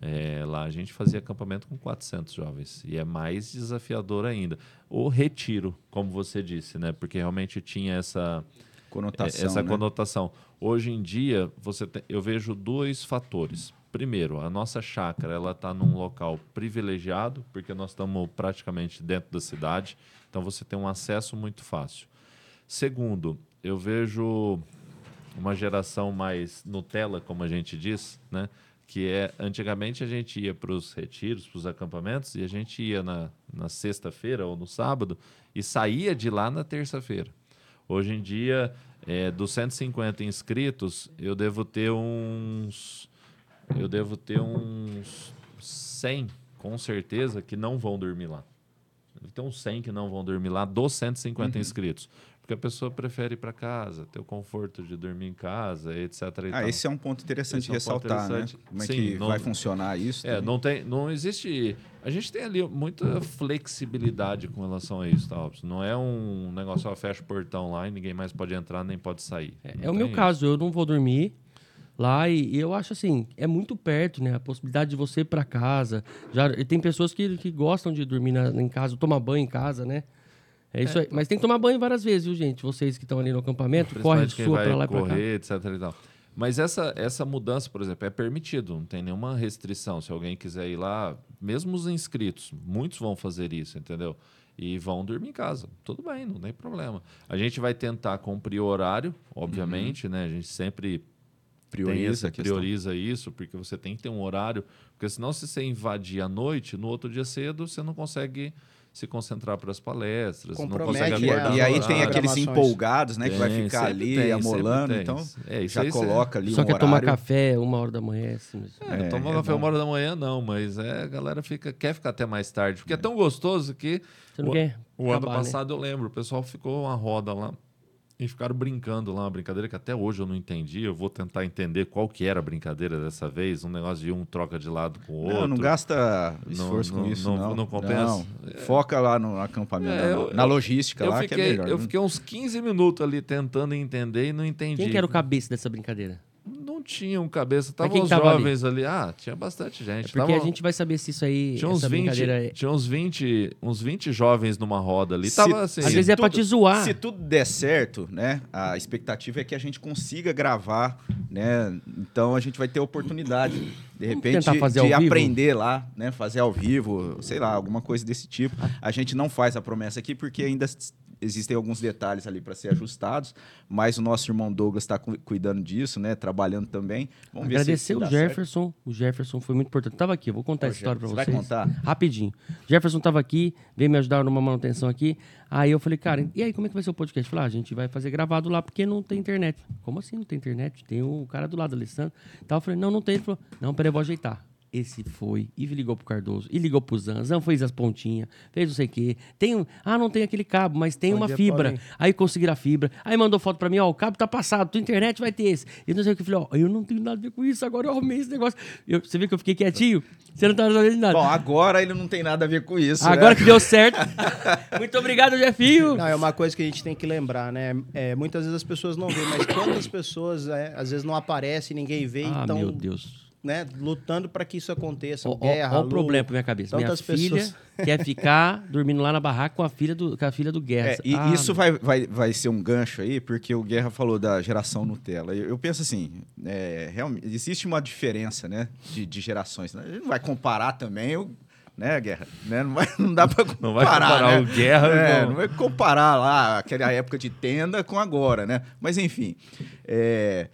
é, lá a gente fazia acampamento com 400 jovens. E é mais desafiador ainda. O retiro, como você disse, né? Porque realmente tinha essa,
conotação.
essa
né?
conotação. Hoje em dia, você tem- eu vejo dois fatores. Primeiro, a nossa chácara ela está num local privilegiado, porque nós estamos praticamente dentro da cidade, então você tem um acesso muito fácil. Segundo, eu vejo uma geração mais Nutella, como a gente diz, né? Que é antigamente a gente ia para os retiros, para os acampamentos, e a gente ia na, na sexta-feira ou no sábado e saía de lá na terça-feira. Hoje em dia, é, dos 150 inscritos, eu devo ter uns. Eu devo ter uns 100, com certeza, que não vão dormir lá. Deve ter uns 100 que não vão dormir lá, dos 150 inscritos. Porque a pessoa prefere ir para casa, ter o conforto de dormir em casa, etc.
Ah,
tal.
esse é um ponto interessante
Esse é um ponto
ressaltar,
interessante.
né? Como é
Sim,
que
não-
vai funcionar isso?
É,
também.
não tem, não existe. A gente tem ali muita flexibilidade com relação a isso, tá? Robson? Não é um negócio, ó, fecha o portão lá e ninguém mais pode entrar nem pode sair.
É, é o meu
isso.
caso, eu não vou dormir lá e, e eu acho assim, é muito perto, né? A possibilidade de você ir para casa. Já e tem pessoas que, que gostam de dormir na- em casa, tomar banho em casa, né? É isso aí. Mas tem que tomar banho várias vezes, viu, gente? Vocês que estão ali no acampamento, corre
quem
sua para lá e pra cá.
correr, etc. E tal. Mas essa, essa mudança, por exemplo, é permitido, não tem nenhuma restrição. Se alguém quiser ir lá, mesmo os inscritos, muitos vão fazer isso, entendeu? E vão dormir em casa. Tudo bem, não tem problema. A gente vai tentar cumprir o horário, obviamente, né? A gente sempre
prioriza
esse-
a questão.
prioriza isso, porque você tem que ter um horário, porque senão se você invadir à noite, no outro dia cedo você não consegue se concentrar para as palestras, não consegue
E,
né,
acordar
e aí tem aqueles empolgados, né? que vai
Tem,
ficar ali
tem,
amolando,
tem.
então
É, isso
já
aí você-
coloca ali
Só
um
quer tomar café uma hora da manhã, assim. mesmo.
É,
É,
tomar
é
café
bom.
uma hora da manhã, não, mas é, a galera fica, quer ficar até mais tarde, porque é, tão gostoso que
Você não
o,
quer
o ano
acabar, né?
passado eu lembro, o pessoal ficou uma roda lá E ficaram brincando lá, uma brincadeira que até hoje eu não entendi. Eu vou tentar entender qual que era a brincadeira dessa vez. Um negócio de um troca de lado com o outro.
Não, não gasta
Não-
esforço
não-
com isso,
não-
não.
não compensa?
Não. Foca lá no acampamento,
É,
na-
eu-
na logística
eu
lá,
fiquei,
que é melhor.
eu
né?
fiquei uns 15 minutos ali tentando entender e não entendi.
Quem que era o cabeça dessa brincadeira?
Não tinha um cabeça. Estavam os
tava ali?
jovens ali? Ah, tinha bastante gente.
É porque
Tava-
a gente vai saber se isso aí,
Tinha uns,
essa
20,
brincadeira... é-
tinha uns 20, uns 20 jovens numa roda ali.
Se-
Tava assim.
Às vezes é pra te zoar.
Se tudo der certo, né? A expectativa é que a gente consiga gravar, né? Então a gente vai ter oportunidade, de repente, de
ao vivo?
aprender lá, né? Fazer ao vivo, sei lá, alguma coisa desse tipo. A gente não faz a promessa aqui porque ainda existem alguns detalhes ali para ser ajustados, mas o nosso irmão Douglas está cuidando disso, né? Trabalhando também. Vamos ver se-
Agradecer o
dá certo.
Jefferson. O Jefferson foi muito importante. Tava aqui, eu vou contar
Ô,
essa história
Jefferson,
vocês.
vai contar?
Rapidinho. Jefferson tava aqui, veio me ajudar numa manutenção aqui. Aí eu falei, cara, e aí, como é que vai ser o podcast? Falei, ah, a gente vai fazer gravado lá porque não tem internet. Como assim não tem internet? Tem o cara do lado, Alessandro. Então eu falei, não, não tem. Ele falou, não, peraí, eu vou ajeitar. Esse foi, e ligou pro Cardoso, e ligou pro Zan, Zan fez as pontinhas, fez não sei o quê. Tem um, ah, não tem aquele cabo, mas tem
Bom
uma
dia,
fibra.
Paulinho.
Aí conseguiram a fibra. Aí mandou foto pra mim, ó, o cabo tá passado, tua internet vai ter esse. E não sei o que. Eu falei, ó, eu não tenho nada a ver com isso, agora eu arrumei esse negócio. Eu- você viu que eu fiquei quietinho? Você não tá de nada.
Bom, agora ele não tem nada a ver com isso.
agora
né?
que deu certo. Muito obrigado, Jefinho.
Não, é uma coisa que a gente tem que lembrar, né? É, muitas vezes as pessoas não veem, mas quantas pessoas é, às vezes não aparecem, ninguém vê,
Ah,
então,
meu Deus.
Né, lutando para que isso aconteça.
Ó o problema pra minha cabeça. Minha filha
pessoas-
quer ficar dormindo lá na barraca com a filha do, com a filha do Guerra.
É, e
Ah,
isso vai, vai, vai ser um gancho aí, porque o Guerra falou da geração Nutella. Eu, eu penso assim, é, realmente, existe uma diferença, né, de, de gerações. né? A gente não vai comparar também, o, né, Guerra? Né? Não, vai, não dá pra comparar,
Não vai comparar
né?
o Guerra
É,
com-
não vai comparar lá aquela época de tenda com agora, né? Mas, enfim, é,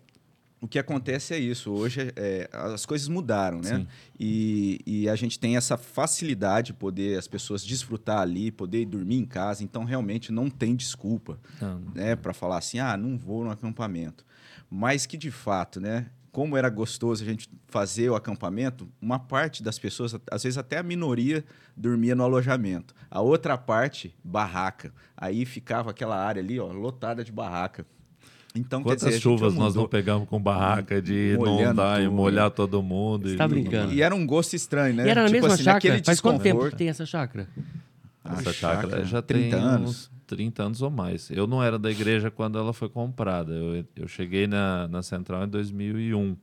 o que acontece é isso. Hoje é, as coisas mudaram, né? E, e a gente tem essa facilidade de poder as pessoas desfrutar ali, poder ir dormir em casa. Então, realmente, não tem desculpa
Não.
né, para falar assim, ah, não vou no acampamento. Mas que de fato, né, como era gostoso a gente fazer o acampamento, uma parte das pessoas, às vezes até a minoria, dormia no alojamento. A outra parte, barraca. Aí ficava aquela área ali, ó, lotada de barraca. Então, quer
Quantas
dizer,
chuvas nós não pegamos com barraca de inundar e
tudo.
molhar todo mundo?
Você
e
tá brincando.
E era um gosto estranho, né?
E era na
Tipo
mesma
assim,
chácara? Faz quanto tempo que tem essa chácara?
Ah,
Essa chácara
chácara,
já
30
tem
anos.
uns 30 anos ou mais. Eu não era da igreja quando ela foi comprada. Eu, eu cheguei na, na central em 2001.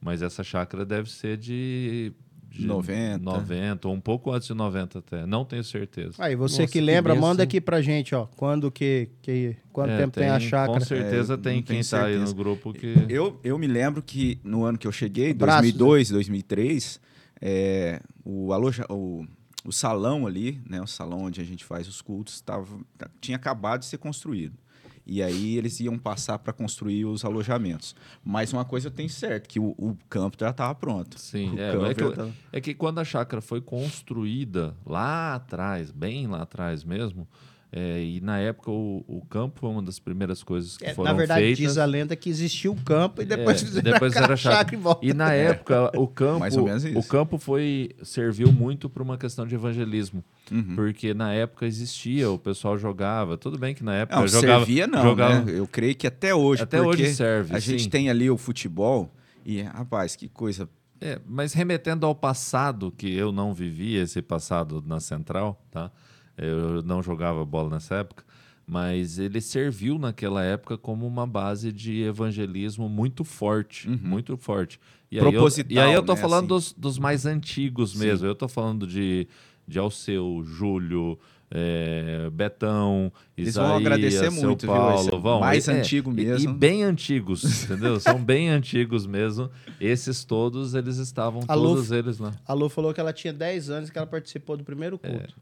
Mas essa chácara deve ser de, de
90.
90, ou um pouco antes de 90 até. Não tenho certeza.
Aí, você
Nossa,
que
que
lembra, manda aqui pra gente, ó. Quando que. que quanto
É,
tempo tem, a chácara?
Com certeza
É,
tem quem
tenho
tá aí no
certeza.
grupo que.
Eu, eu me lembro que no ano que eu cheguei,
Braços,
2002, 2003, é, o, aloja, o, o salão ali, né, o salão onde a gente faz os cultos, tava, tinha acabado de ser construído. E aí eles iam passar para construir os alojamentos. Mas uma coisa eu tenho certo, que o, o campo já estava pronto.
Sim, é, é, que,
tava-
é que quando a chácara foi construída lá atrás, bem lá atrás mesmo, é, e na época o, o campo foi uma das primeiras coisas que
É,
foram
na verdade,
feitas.
diz a lenda que existiu o campo e depois
É,
fizeram
depois
a
era chácara.
em volta.
E na época o campo, o campo foi serviu muito para uma questão de evangelismo,
Uhum.
porque na época existia, o pessoal jogava, tudo bem que na época
Não,
jogava,
servia não,
jogava,
né? Eu creio que até hoje,
Até hoje serve,
a gente
sim.
tem ali o futebol e, rapaz, que coisa...
É, mas remetendo ao passado, que eu não vivi esse passado na Central, tá? Eu não jogava bola nessa época, mas ele serviu naquela época como uma base de evangelismo muito forte, muito forte. E aí eu, e aí eu tô
né,
falando
assim.
dos, dos mais antigos mesmo. Eu tô falando de, de Alceu, Júlio, é, Betão,
Eles
Isaías,
vão agradecer
seu
muito, viu,
Paulo,
esse
vão.
mais
É,
antigo
e- E,
mesmo.
bem antigos, entendeu? São bem antigos mesmo. Esses todos, eles estavam
A Lu-
todos eles lá.
A Lu falou que ela tinha 10 anos e que ela participou do primeiro
É,
culto.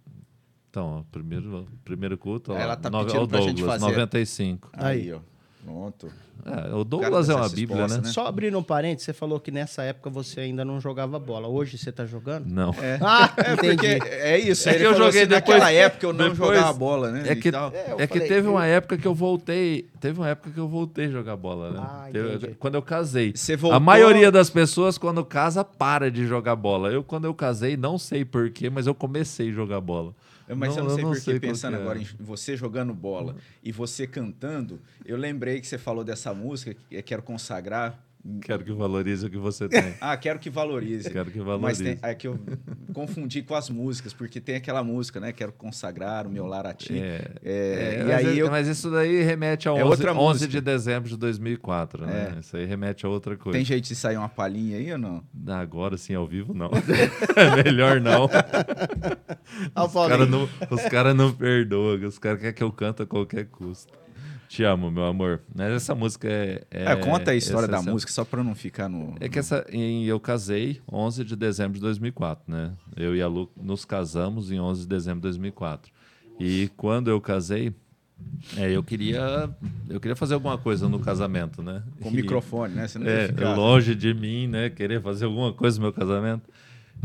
Então, primeiro, primeiro culto, ó,
Ela tá pedindo
o
pra gente
Douglas,
fazer.
95.
Aí, ó, pronto.
É, o Douglas é
dessa
uma bíblia, né?
né?
Só abrindo um parênteses, você falou que nessa época você ainda não jogava bola. Hoje você tá jogando?
Não.
É.
Ah,
É,
entendi.
é isso.
É que eu joguei
assim,
depois-
Naquela época eu não
depois-
jogava bola, né?
É que,
tal.
É,
é que teve
eu-
uma época que eu voltei. Teve uma época que eu voltei a jogar bola, né?
Ah,
Teve- quando eu casei.
Você voltou...
A maioria das pessoas, quando casa, para de jogar bola. Eu, quando eu casei, não sei porquê, mas eu comecei a jogar bola.
Mas
Não,
eu não
eu
sei
não
porque,
sei
pensando
é.
agora em você jogando bola e você cantando, eu lembrei que você falou dessa música, que é Quero Consagrar.
Quero que valorize o que você tem.
Ah, quero que valorize.
Quero que
Mas
valorize.
tem, é que eu confundi com as músicas, porque tem aquela música, né? Quero consagrar o meu lar a ti.
É,
É,
É,
e
mas,
aí
é-
eu,
mas isso daí remete a 11,
É outra
11
música.
de dezembro de 2004, né?
É.
Isso aí remete a outra coisa.
tem jeito de sair uma palhinha aí ou não?
Agora sim, ao vivo, não. é melhor não. Os caras não, os cara não perdoam, os caras querem que eu cante a qualquer custo. Te amo, meu amor. Mas essa música é. é
É, conta a história da
excepcional.
música, só pra não ficar no.
É que essa, em, eu casei 11 de dezembro de 2004, né? Eu e a Lu nos casamos em 11 de dezembro de 2004. E quando eu casei, é, eu queria eu queria fazer alguma coisa no casamento, né?
Com
E-
microfone, né? Você não
é,
ficar-
longe de mim, né? Querer fazer alguma coisa no meu casamento.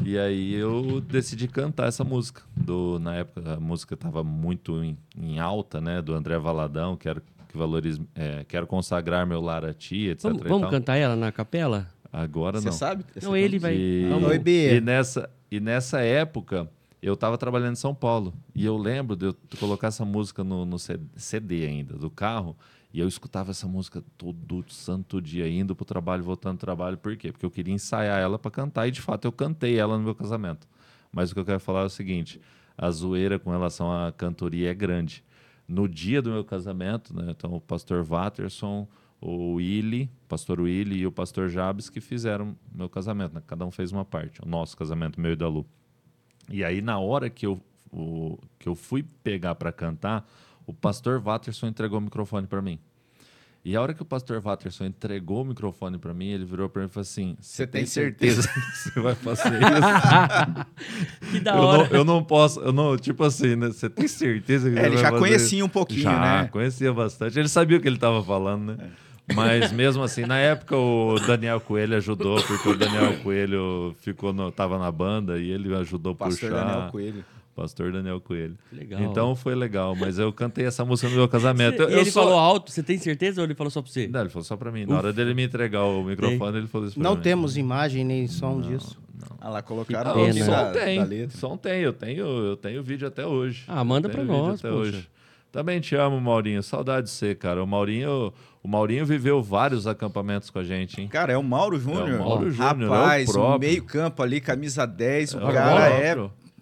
E aí eu decidi cantar essa música. Do, na época a música estava muito em, em alta, né? Do André Valadão, quero que valorize, é, quero consagrar meu lar a ti, etc.
Vamos,
e
vamos
tal.
cantar ela na capela?
Agora
Você
não.
sabe? Essa
Não, ele vai.
E.
Oi, Bia.
e nessa e nessa época eu estava trabalhando em São Paulo e eu lembro de eu colocar essa música no, no CD ainda do carro e eu escutava essa música todo santo dia indo pro trabalho, voltando do trabalho. Por quê? Porque eu queria ensaiar ela para cantar e de fato eu cantei ela no meu casamento. Mas o que eu quero falar é o seguinte: a zoeira com relação à cantoria é grande. No dia do meu casamento, né, então o pastor Watterson, o Willy, pastor Willy e o pastor Jabes que fizeram meu casamento. Né? Cada um fez uma parte, o nosso casamento, meu e da Lu. E aí, na hora que eu, o- que eu fui pegar para cantar, o pastor Watterson entregou o microfone para mim. E a hora que o pastor Watterson entregou o microfone para mim, ele virou para mim e falou assim: Você tem certeza que você vai fazer isso?
que da
eu,
hora.
não, eu não posso, eu não, tipo assim, né? Você tem certeza que
É,
você
ele já conhecia
isso?
um pouquinho,
já,
né?
conhecia bastante. Ele sabia o que ele estava falando, né? Mas mesmo assim, na época o Daniel Coelho ajudou, porque o Daniel Coelho ficou no, tava na banda e ele ajudou
Pastor
puxar.
Daniel Coelho.
Pastor Daniel Coelho.
Legal.
Então foi legal, mas eu cantei essa música no meu casamento. Eu,
e
eu
ele
só-
falou alto, você tem certeza ou ele falou só pra você?
Não, ele falou só pra mim. Na hora dele me entregar o microfone, ele falou isso pra
Não
mim.
temos imagem nem som disso.
Ah lá, colocaram
Que
o
som
da,
tem,
da
som tem, eu tenho, eu tenho vídeo até hoje.
Ah, manda pra nós,
até
poxa.
hoje. Também te amo, Maurinho. Saudade de você, cara. O Maurinho, o Maurinho viveu vários acampamentos com a gente, hein?
Cara, é o Mauro Júnior.
É o Mauro Júnior, é o
Rapaz, o
próprio.
meio campo ali, camisa 10, o
É o
cara é...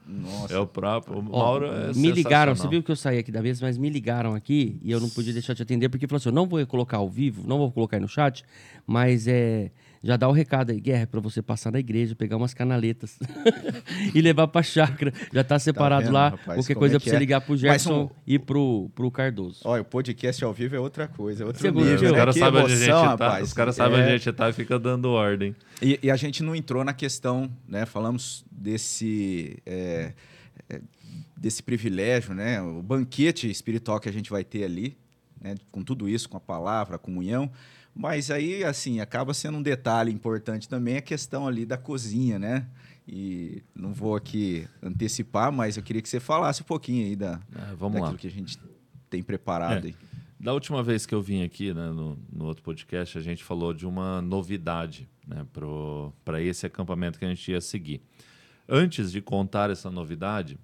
Nossa.
É o próprio. O
Ó,
Mauro é
me ligaram, você viu que eu saí aqui da mesa, mas me ligaram aqui e eu não podia deixar de atender, porque falou assim: eu não vou colocar ao vivo, não vou colocar aí no chat, mas é. Já dá o recado aí, Guerra, pra você passar na igreja, pegar umas canaletas e levar pra chácara. Já tá separado
vendo,
lá.
rapaz,
qualquer coisa
é
é
que
pra você
é?
ligar pro Gerson
um-
e pro, pro Cardoso.
Olha, o podcast ao vivo é outra coisa, é outro
Você
nível.
curtiu?
Os
né?
caras sabem onde a gente tá.
rapaz.
Os caras sabem onde a gente tá e fica dando ordem.
E, e a gente não entrou na questão, né? Falamos desse, é, é, desse privilégio, né? O banquete espiritual que a gente vai ter ali, né? Com tudo isso, com a palavra, a comunhão. Mas aí, assim, acaba sendo um detalhe importante também a questão ali da cozinha, né? E não vou aqui antecipar, mas eu queria que você falasse um pouquinho aí da,
É, vamos
daquilo
lá.
que a gente tem preparado
É.
aí.
Da última vez que eu vim aqui, né, no, no outro podcast, a gente falou de uma novidade né, para esse acampamento que a gente ia seguir. Antes de contar essa novidade,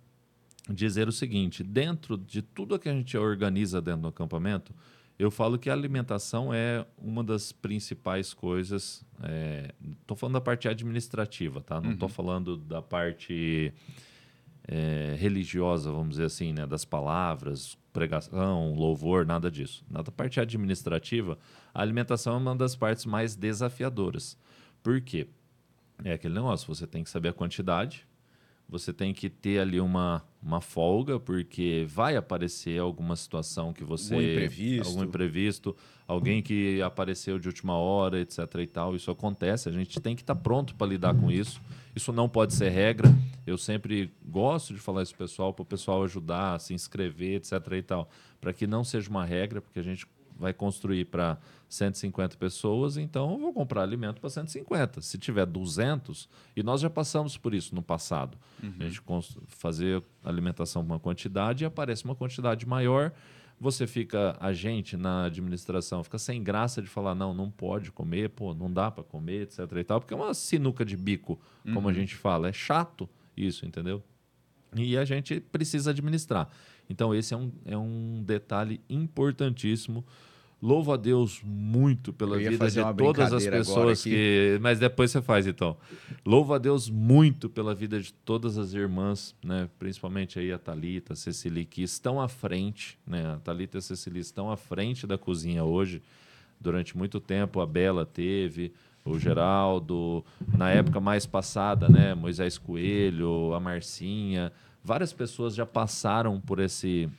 dizer o seguinte: dentro de tudo que a gente organiza dentro do acampamento, eu falo que a alimentação é uma das principais coisas. Estou falando da parte administrativa, tá? Não estou falando da parte é, religiosa, vamos dizer assim, né? das palavras, pregação, louvor, nada disso. Na parte administrativa, a alimentação é uma das partes mais desafiadoras. Por quê? É aquele negócio, você tem que saber a quantidade, você tem que ter ali uma, uma folga, porque vai aparecer alguma situação que você.
Algum imprevisto.
Algum imprevisto, alguém que apareceu de última hora, etc. e tal. Isso acontece, a gente tem que estar pronto para lidar com isso. Isso não pode ser regra. Eu sempre gosto de falar isso pro pessoal, para o pessoal ajudar, se inscrever, etc. e tal. Para que não seja uma regra, porque a gente vai construir para 150 pessoas, então eu vou comprar alimento para 150. Se tiver 200, e nós já passamos por isso no passado, a gente cons- fazer alimentação com uma quantidade e aparece uma quantidade maior, você fica, a gente na administração, fica sem graça de falar, não, não pode comer, pô, não dá para comer, etc e tal, porque é uma sinuca de bico, como a gente fala, é chato isso, entendeu? E a gente precisa administrar. Então, esse é um, é um detalhe importantíssimo. Louvo a Deus muito pela vida de todas as pessoas
aqui.
que. Mas depois você faz, então. Louvo a Deus muito pela vida de todas as irmãs, né? principalmente aí a Thalita, a Cecily, que estão à frente. Né? A Thalita e a Cecily estão à frente da cozinha hoje. Durante muito tempo a Bela teve, o Geraldo, na época mais passada, né? Moisés Coelho, a Marcinha. Várias pessoas já passaram por esse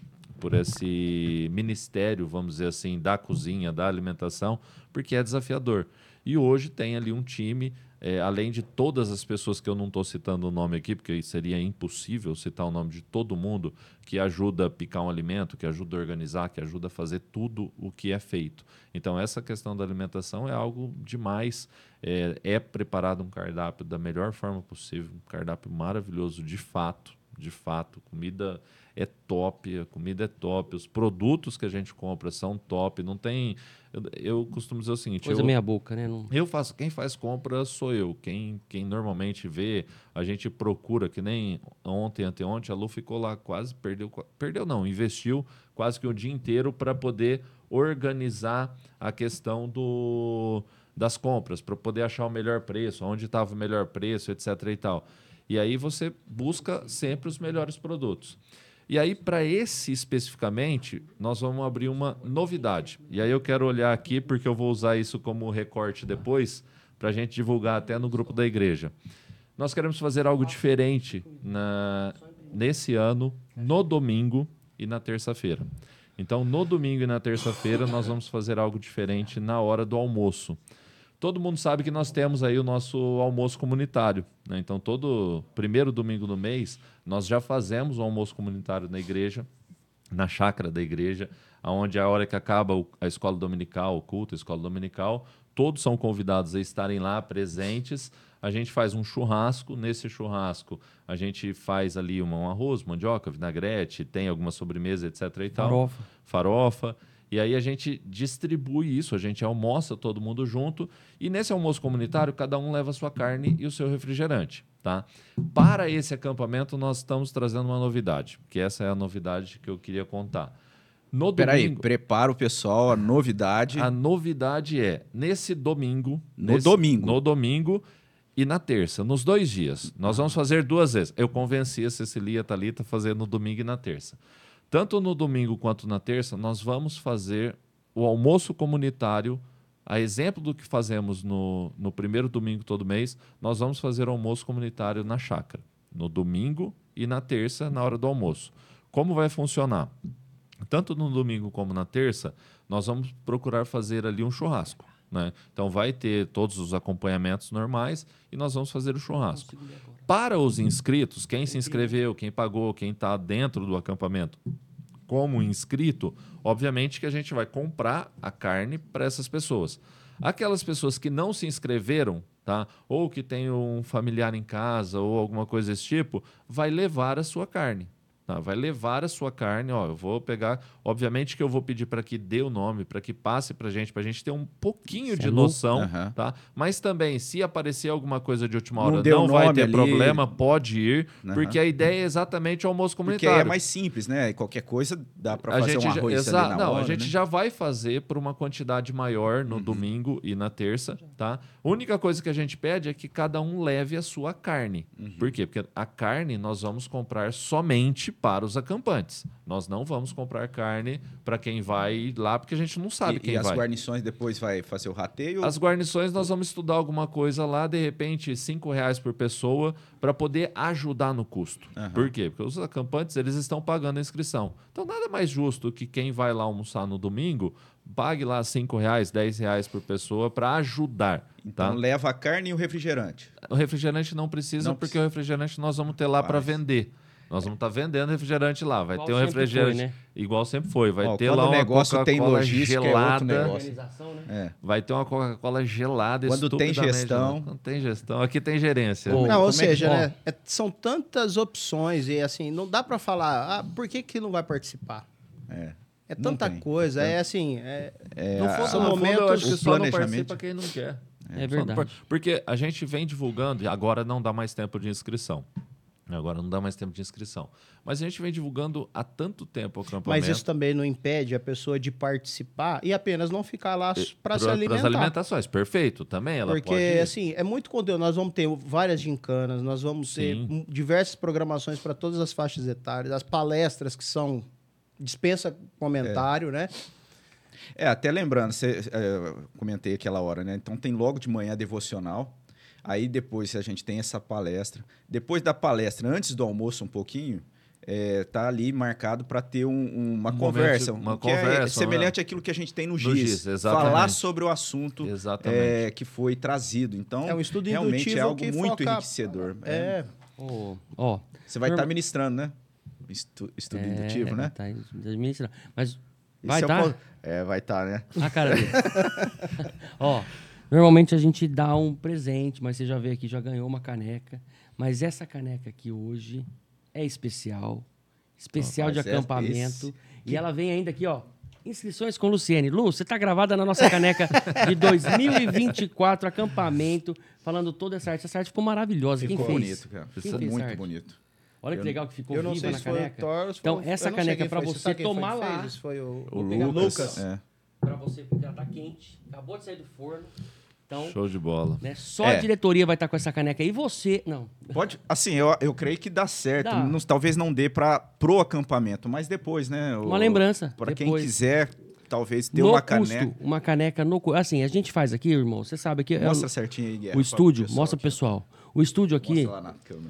por esse ministério, vamos dizer assim, da cozinha, da alimentação, porque é desafiador. E hoje tem ali um time, é, além de todas as pessoas que eu não estou citando o nome aqui, porque seria impossível citar o nome de todo mundo, que ajuda a picar um alimento, que ajuda a organizar, que ajuda a fazer tudo o que é feito. Então, essa questão da alimentação é algo demais. É, é preparado um cardápio da melhor forma possível, um cardápio maravilhoso, de fato, de fato. Comida é top, a comida é top, os produtos que a gente compra são top. Não tem. Eu, eu costumo dizer o seguinte:
Coisa
eu,
meia boca, né? Não...
eu faço, quem faz compra sou eu. Quem, quem normalmente vê, a gente procura, que nem ontem, anteontem, a Lu ficou lá quase, perdeu, perdeu não, investiu quase que o dia inteiro para poder organizar a questão do, das compras, para poder achar o melhor preço, onde estava o melhor preço, etc. e tal. E aí você busca sempre os melhores produtos. E aí, para esse especificamente, nós vamos abrir uma novidade. E aí eu quero olhar aqui, porque eu vou usar isso como recorte depois, para a gente divulgar até no grupo da igreja. Nós queremos fazer algo diferente na, nesse ano, no domingo e na terça-feira. Então, no domingo e na terça-feira, nós vamos fazer algo diferente na hora do almoço. Todo mundo sabe que nós temos aí o nosso almoço comunitário. né? Então, todo primeiro domingo do mês, nós já fazemos o almoço comunitário na igreja, na chácara da igreja, onde a hora que acaba a escola dominical, o culto, a escola dominical, todos são convidados a estarem lá presentes. A gente faz um churrasco. Nesse churrasco, a gente faz ali um arroz, mandioca, vinagrete, tem alguma sobremesa, etc. E tal
Farofa.
farofa. E aí a gente distribui isso, a gente almoça todo mundo junto. E nesse almoço comunitário, cada um leva a sua carne e o seu refrigerante. Tá? Para esse acampamento, nós estamos trazendo uma novidade, que essa é a novidade que eu queria contar. No
Peraí,
domingo,
prepara o pessoal, a novidade.
a novidade é, nesse domingo...
No
nesse-
domingo.
No domingo e na terça, nos dois dias. Nós vamos fazer duas vezes. Eu convenci a Cecilia e a Thalita a fazer no domingo e na terça. Tanto no domingo quanto na terça, nós vamos fazer o almoço comunitário. A exemplo do que fazemos no, no primeiro domingo todo mês, nós vamos fazer o almoço comunitário na chácara. No domingo e na terça, na hora do almoço. Como vai funcionar? tanto no domingo como na terça, nós vamos procurar fazer ali um churrasco. Né? Então vai ter todos os acompanhamentos normais e nós vamos fazer o churrasco. Para os inscritos, quem se inscreveu, quem pagou, quem está dentro do acampamento como inscrito, obviamente que a gente vai comprar a carne para essas pessoas. Aquelas pessoas que não se inscreveram, tá? Ou que tem um familiar em casa ou alguma coisa desse tipo, vai levar a sua carne. Tá? Vai levar a sua carne, ó, eu vou pegar, obviamente que eu vou pedir para que dê o nome, para que passe para gente, para a gente ter um pouquinho de
é
noção,
Aham.
tá? Mas também, se aparecer alguma coisa de última
Não
hora,
deu
não, vai ter
ali.
problema, pode ir,
Aham.
porque a ideia é exatamente o almoço
Porque
comunitário.
aí é mais simples, né? Qualquer coisa dá pra fazer um
já-
arroz
exa-
ali
não,
hora,
a gente
né?
já vai fazer por uma quantidade maior no domingo e na terça, tá? A única coisa que a gente pede é que cada um leve a sua carne. Por quê? Porque a carne nós vamos comprar somente para os acampantes. Nós não vamos comprar carne para quem vai lá, porque a gente não sabe
e,
quem
e as
vai.
guarnições depois vai fazer o rateio?
As guarnições nós vamos estudar alguma coisa lá, de repente, cinco reais por pessoa, para poder ajudar no custo.
Aham.
Por quê? Porque os acampantes eles estão pagando a inscrição. Então nada mais justo que quem vai lá almoçar no domingo pague lá cinco reais, dez reais por pessoa para ajudar.
Então
tá?
leva a carne e o refrigerante.
O refrigerante não precisa,
Não
porque
precisa.
o refrigerante nós vamos ter lá para vender. Nós vamos estar vendendo refrigerante lá. Vai
Igual
ter um
sempre foi,
refrigerante.
né?
Igual sempre foi. Vai
Ó,
ter
quando
lá
o
uma
negócio tem logística, é outro
gelada.
negócio.
Organização, né?
É.
Vai ter uma Coca-Cola gelada.
Quando tem gestão.
Quando tem gestão. Aqui tem gerência.
Ô,
Não, ou
é
seja, né, é- são tantas opções e assim, não dá pra falar, ah, por que que não vai participar?
É.
É
Não
tanta coisa, é assim, é,
É,
fundo,
são
no fundo, eu acho que
o
só não
planejamento.
participa quem não quer.
É
não
verdade.
Porque a gente vem divulgando, e agora não dá mais tempo de inscrição. Agora não dá mais tempo de inscrição. Mas a gente vem divulgando há tanto tempo o acampamento.
Mas isso também não impede a pessoa de participar e apenas não ficar lá para se
Para
alimentar.
as alimentações, perfeito. Também ela
Porque,
pode...
assim, é muito conteúdo. Nós vamos ter várias gincanas, nós vamos ter
Sim.
diversas programações para todas as faixas etárias, as palestras que são dispensa comentário, né?
É, até lembrando, você, é, comentei aquela hora, né? Então tem logo de manhã a devocional. Aí depois a gente tem essa palestra. Depois da palestra, antes do almoço um pouquinho, é, tá ali marcado para ter um- um- uma
Um
conversa.
momento- uma
que é
conversa,
semelhante àquilo que a gente tem no,
No
GIS. Falar sobre o assunto é, que foi trazido. Então,
É um estudo
realmente
indutivo
é algo muito
foca-
enriquecedor. É.
É,
Ó, ó,
Você vai estar
Norma-
ministrando, né? Estu- estudo
é,
indutivo, né?
Tá administrando. Mas
Esse
vai
é o
tá?
É, vai estar, né?
A cara dele. Ó, normalmente a gente dá um presente, mas você já veio aqui, já ganhou uma caneca. Mas essa caneca aqui hoje é especial. Especial de
Rapaz, é-
acampamento.
esse-
E ela vem ainda aqui, ó. Inscrições com Luciene. Lu, você tá gravada na nossa caneca de 2024, acampamento, falando toda essa arte. Essa arte ficou maravilhosa.
Ficou
Quem fez?
bonito, cara.
Quem
Ficou
fez
muito bonito.
Olha que
Eu-
legal que ficou
eu não
viva
sei
na
se o
caneca. Então, essa caneca é pra
foi.
você tomar lá.
fez? Foi o,
O Lucas.
você.
é.
Pra você, porque ela tá quente. Acabou de sair do forno. Então,
Show de bola.
né, só
É.
a diretoria vai estar com essa caneca. E você... Não.
Pode, assim, eu, eu creio que dá certo.
Dá.
Não- talvez não dê para pro acampamento, mas depois, né?
Uma lembrança,
Para quem quiser, talvez ter
no
uma
custo,
caneca.
uma caneca no cu- Assim, a gente faz aqui, irmão, você sabe que... é
Mostra
o-
certinho aí, Guerra.
o estúdio, mostra pro pessoal. O estúdio aqui,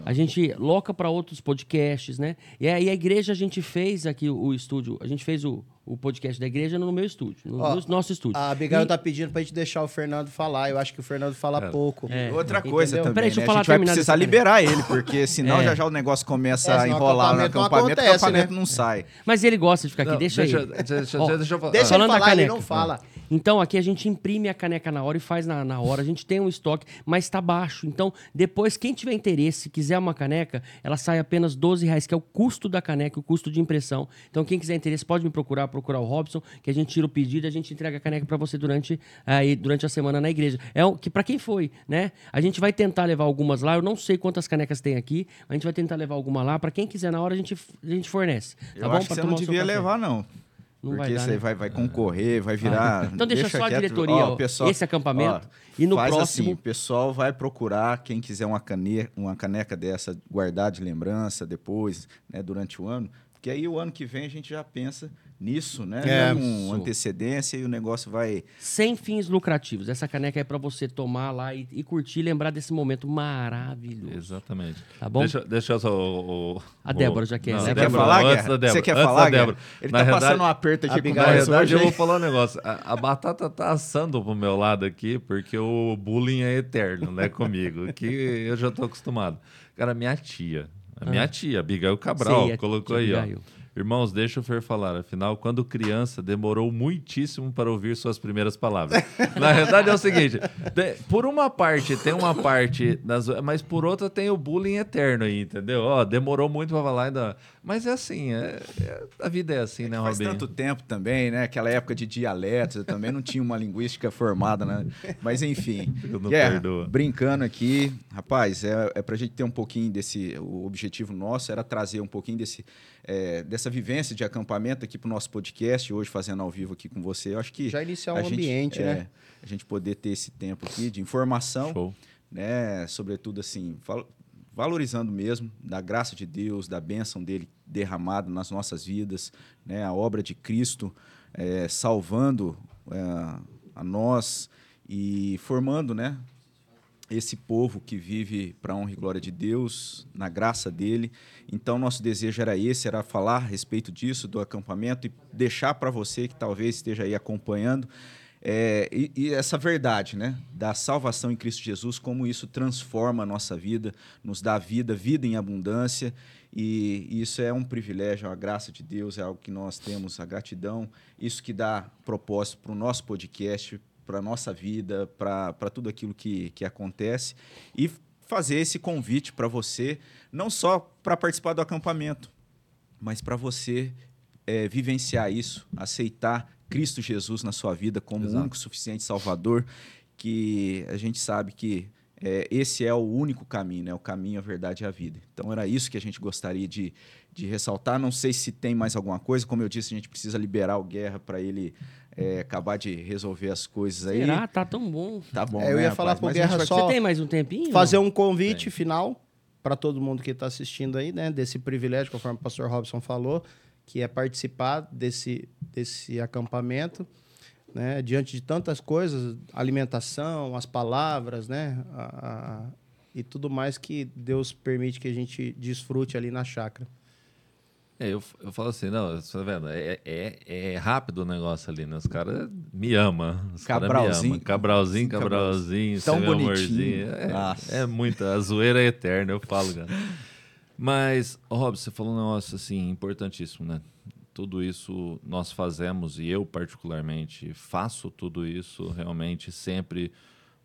a gente loca para outros podcasts, né? E aí a igreja a gente fez aqui o, o estúdio, a gente fez o, o podcast da igreja no meu estúdio, no,
Ó,
no nosso estúdio.
A Abigail
E-
tá pedindo pra gente deixar o Fernando falar. Eu acho que o Fernando fala pouco.
É.
Outra coisa
Entendeu?
também,
Peraí, deixa eu
né?
falar,
a gente vai precisar liberar ele, porque senão
É.
já já o negócio começa
É,
a enrolar no
acampamento não
acampamento, o
acontece,
acampamento
né?
não sai.
Mas ele gosta de ficar aqui,
Não,
deixa,
deixa,
aí.
deixa,
Ó,
deixa eu falar.
Deixa ele falar, ele não fala.
Então, aqui a gente imprime a caneca na hora e faz na, na hora. A gente tem um estoque, mas está baixo. Então, depois, quem tiver interesse, quiser uma caneca, ela sai apenas 12 reais, que é o custo da caneca, o custo de impressão. Então, quem quiser interesse, pode me procurar, procurar o Robson, que a gente tira o pedido e a gente entrega a caneca para você durante, aí, durante a semana na igreja. É o, que para quem foi, né? A gente vai tentar levar algumas lá. Eu não sei quantas canecas tem aqui, a gente vai tentar levar alguma lá. Para quem quiser na hora, a gente, a gente fornece. Tá
Eu
bom?
acho que
Pra
você
tomar
não devia levar, não.
Não vai
porque
dar,
isso aí
né?
vai, vai concorrer, vai virar.
Então deixa só a
quieto.
diretoria,
Ó, pessoal-
esse acampamento,
ó,
e no
faz
próximo-
assim, o pessoal vai procurar, quem quiser uma caneca, uma caneca dessa, guardar de lembrança depois, né, durante o ano. Porque aí o ano que vem a gente já pensa nisso, né?
É.
com
Isso.
antecedência e o negócio vai.
Sem fins lucrativos. Essa caneca é para você tomar lá e, e curtir e lembrar desse momento maravilhoso.
Exatamente.
Tá bom?
Deixa, deixa eu só. O, o-
A Débora já quer.
Não,
Você quer
Débora,
falar,
antes
Guerra?
da Débora,
Você quer
antes
falar?
Débora.
Ele
Na
tá
realidade-
passando um aperto aqui
Abigail,
com
Na verdade,
hoje.
eu vou falar um negócio. A, a batata tá assando pro meu lado aqui, porque o bullying é eterno, né, comigo. Que eu já tô acostumado. Cara, minha tia, a minha tia, Abigail Cabral,
Sei,
colocou
tia
aí, ó. Irmãos, deixa o Fer falar. Afinal, quando criança, demorou muitíssimo para ouvir suas primeiras palavras. Na verdade, é o seguinte: por uma parte, tem uma parte, das, mas por outra, tem o bullying eterno aí, entendeu? Ó, demorou muito para falar ainda. Mas é assim, é- é- a vida é assim, né,
Faz
Robinho?
tanto tempo também, né? Aquela época de dialetos, eu também não tinha uma linguística formada, né? Mas enfim.
Eu não
Guerra,
perdoa.
brincando aqui, rapaz, é, é pra gente ter um pouquinho desse. O objetivo nosso era trazer um pouquinho desse, é, dessa vivência de acampamento aqui pro nosso podcast, hoje fazendo ao vivo aqui com você. Eu acho que.
Já iniciar um
a gente,
ambiente,
é,
né?
A gente poder ter esse tempo aqui de informação
Show.
né? Sobretudo assim, val- valorizando mesmo da graça de Deus, da bênção dele derramada nas nossas vidas, né? A obra de Cristo eh, salvando eh, a nós e formando, né? Esse povo que vive para a honra e glória de Deus, na graça dele. Então, nosso desejo era esse, era falar a respeito disso, do acampamento, e deixar para você que talvez esteja aí acompanhando, é, e, e essa verdade, né? Da salvação em Cristo Jesus, como isso transforma a nossa vida, nos dá vida, vida em abundância. E isso é um privilégio, é uma graça de Deus, é algo que nós temos, a gratidão. Isso que dá propósito para o nosso podcast, para a nossa vida, para tudo aquilo que, que acontece. E fazer esse convite para você, não só para participar do acampamento, mas para você é, vivenciar isso, aceitar Cristo Jesus na sua vida como o
Exato.
único suficiente Salvador, que a gente sabe que é, esse é o único caminho, né? O caminho, a verdade e a vida. Então era isso que a gente gostaria de, de ressaltar. Não sei se tem mais alguma coisa. Como eu disse, a gente precisa liberar o Guerra para ele é, acabar de resolver as coisas aí.
Será? Tá tão bom.
Tá bom.
É, eu
né,
ia falar
rapaz?
pro
Mas a gente
Guerra só-
Você tem mais um tempinho?
fazer um convite final para todo mundo que está assistindo aí, né? Desse privilégio, conforme o pastor Robson falou, que é participar desse, desse acampamento, né? Diante de tantas coisas, alimentação, as palavras, né? A- a- e tudo mais que Deus permite que a gente desfrute ali na chácara.
É, eu, eu falo assim, não, você tá vendo? É, é, é rápido o negócio ali, né? Os caras me amam. Os
Cabralzinho.
amam. Cabralzinho, cabralzinho,
Tão bonitinho.
É, é muita, a zoeira é eterna, eu falo, cara. Mas, Rob, você falou um negócio assim importantíssimo, né? Tudo isso nós fazemos e eu particularmente faço tudo isso realmente sempre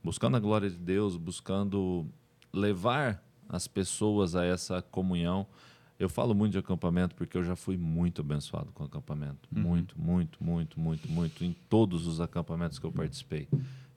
buscando a glória de Deus, buscando levar as pessoas a essa comunhão. Eu falo muito de acampamento porque eu já fui muito abençoado com acampamento. Muito, muito, muito, muito, muito. Em todos os acampamentos que eu participei.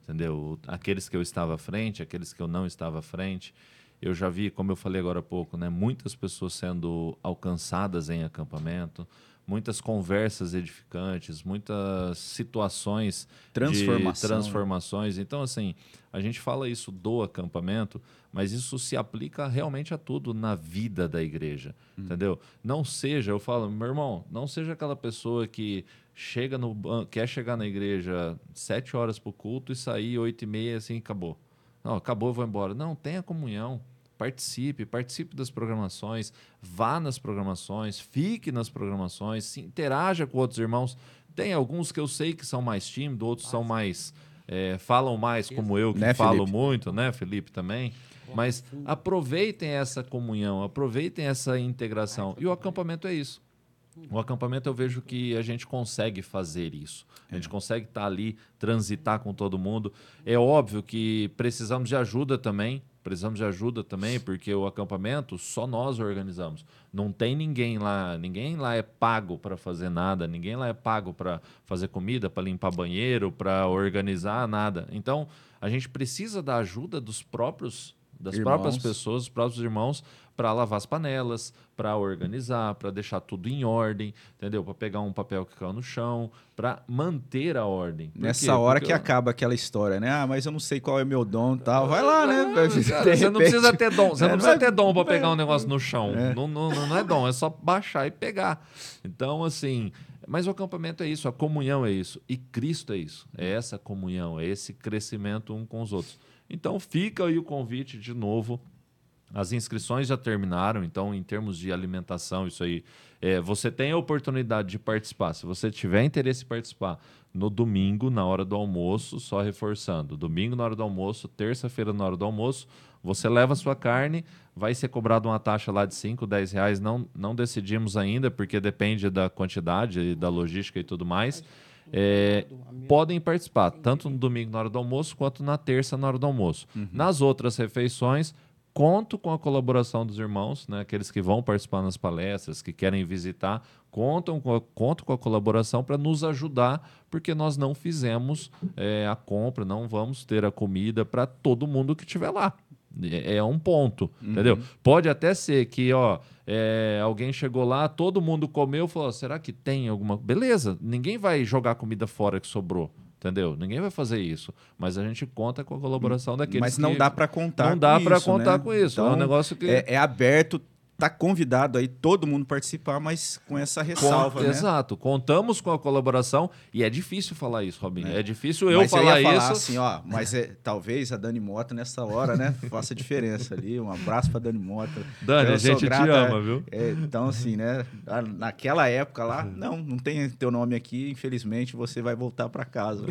Entendeu? Aqueles que eu estava à frente, aqueles que eu não estava à frente. Eu já vi, como eu falei agora há pouco, né, muitas pessoas sendo alcançadas em acampamento, muitas conversas edificantes, muitas situações
Transformação,
de transformações. Então, assim, a gente fala isso do acampamento, mas isso se aplica realmente a tudo na vida da igreja, entendeu? Não seja, eu falo, meu irmão, não seja aquela pessoa que chega no quer chegar na igreja sete horas para o culto e sair oito e meia assim acabou. Não, acabou, vou embora. Não, tenha comunhão. Participe, participe das programações, vá nas programações, fique nas programações, se interaja com outros irmãos. Tem alguns que eu sei que são mais tímidos, outros são mais. é, falam mais como eu, que
Né,
falo
Felipe?
muito, né, Felipe também. Mas aproveitem essa comunhão, aproveitem essa integração. E o acampamento é isso. O acampamento eu vejo que a gente consegue fazer isso. A gente consegue estar ali, transitar com todo mundo. É óbvio que precisamos de ajuda também. Precisamos de ajuda também, porque o acampamento só nós organizamos. Não tem ninguém lá, ninguém lá é pago para fazer nada, ninguém lá é pago para fazer comida, para limpar banheiro, para organizar nada. Então, a gente precisa da ajuda dos próprios das
Irmãos.
próprias pessoas, os próprios irmãos, para lavar as panelas, para organizar, para deixar tudo em ordem, entendeu? Para pegar um papel que caiu no chão, para manter a ordem. Por
Nessa
quê?
hora
Porque
que
eu-
acaba aquela história, né? Ah, mas eu não sei qual é meu dom e tal. Vai lá, né?
Cara,
De
você não
repente-
precisa ter dom. Você
É,
não precisa
vai-
ter dom para pegar um negócio no chão. Não, não, não é dom, é só baixar e pegar. Então, assim. Mas o acampamento é isso, a comunhão é isso. E Cristo é isso. É essa comunhão, é esse crescimento um com os outros. Então, fica aí o convite de novo. As inscrições já terminaram, então, em termos de alimentação, isso aí. é, você tem a oportunidade de participar. Se você tiver interesse em participar, no domingo, na hora do almoço, só reforçando. Domingo, na hora do almoço, terça-feira, na hora do almoço, você leva a sua carne, vai ser cobrado uma taxa lá de 5, 10 reais. Não, não decidimos ainda, porque depende da quantidade e da logística e tudo mais. É, podem participar, tanto no domingo na hora do almoço, quanto na terça na hora do almoço. Nas outras refeições, conto com a colaboração dos irmãos, né, aqueles que vão participar nas palestras, que querem visitar, contam com a, conto com a colaboração para nos ajudar, porque nós não fizemos é, a compra, não vamos ter a comida para todo mundo que estiver lá. É é um ponto, entendeu? Pode até ser que, ó, é, alguém chegou lá, todo mundo comeu, falou: será que tem alguma. Beleza, ninguém vai jogar comida fora que sobrou, entendeu? Ninguém vai fazer isso. Mas a gente conta com a colaboração daqueles
Mas não
que-
dá para contar
Não dá para contar
né?
com isso. é um
Então,
negócio que.
É, é aberto, tá convidado aí todo mundo participar, mas com essa ressalva,
Con-
né?
Exato. Contamos com a colaboração e é difícil falar isso, Robinho. É, difícil eu
mas
falar,
eu falar
isso.
assim, ó, mas é, talvez a Dani Mota nessa hora, né, faça diferença ali. Um abraço pra Dani Mota.
Dani,
Eu
a gente te
grato,
ama,
é,
viu?
é, então, assim, né, naquela época lá, não, não tem teu nome aqui, infelizmente você vai voltar pra casa.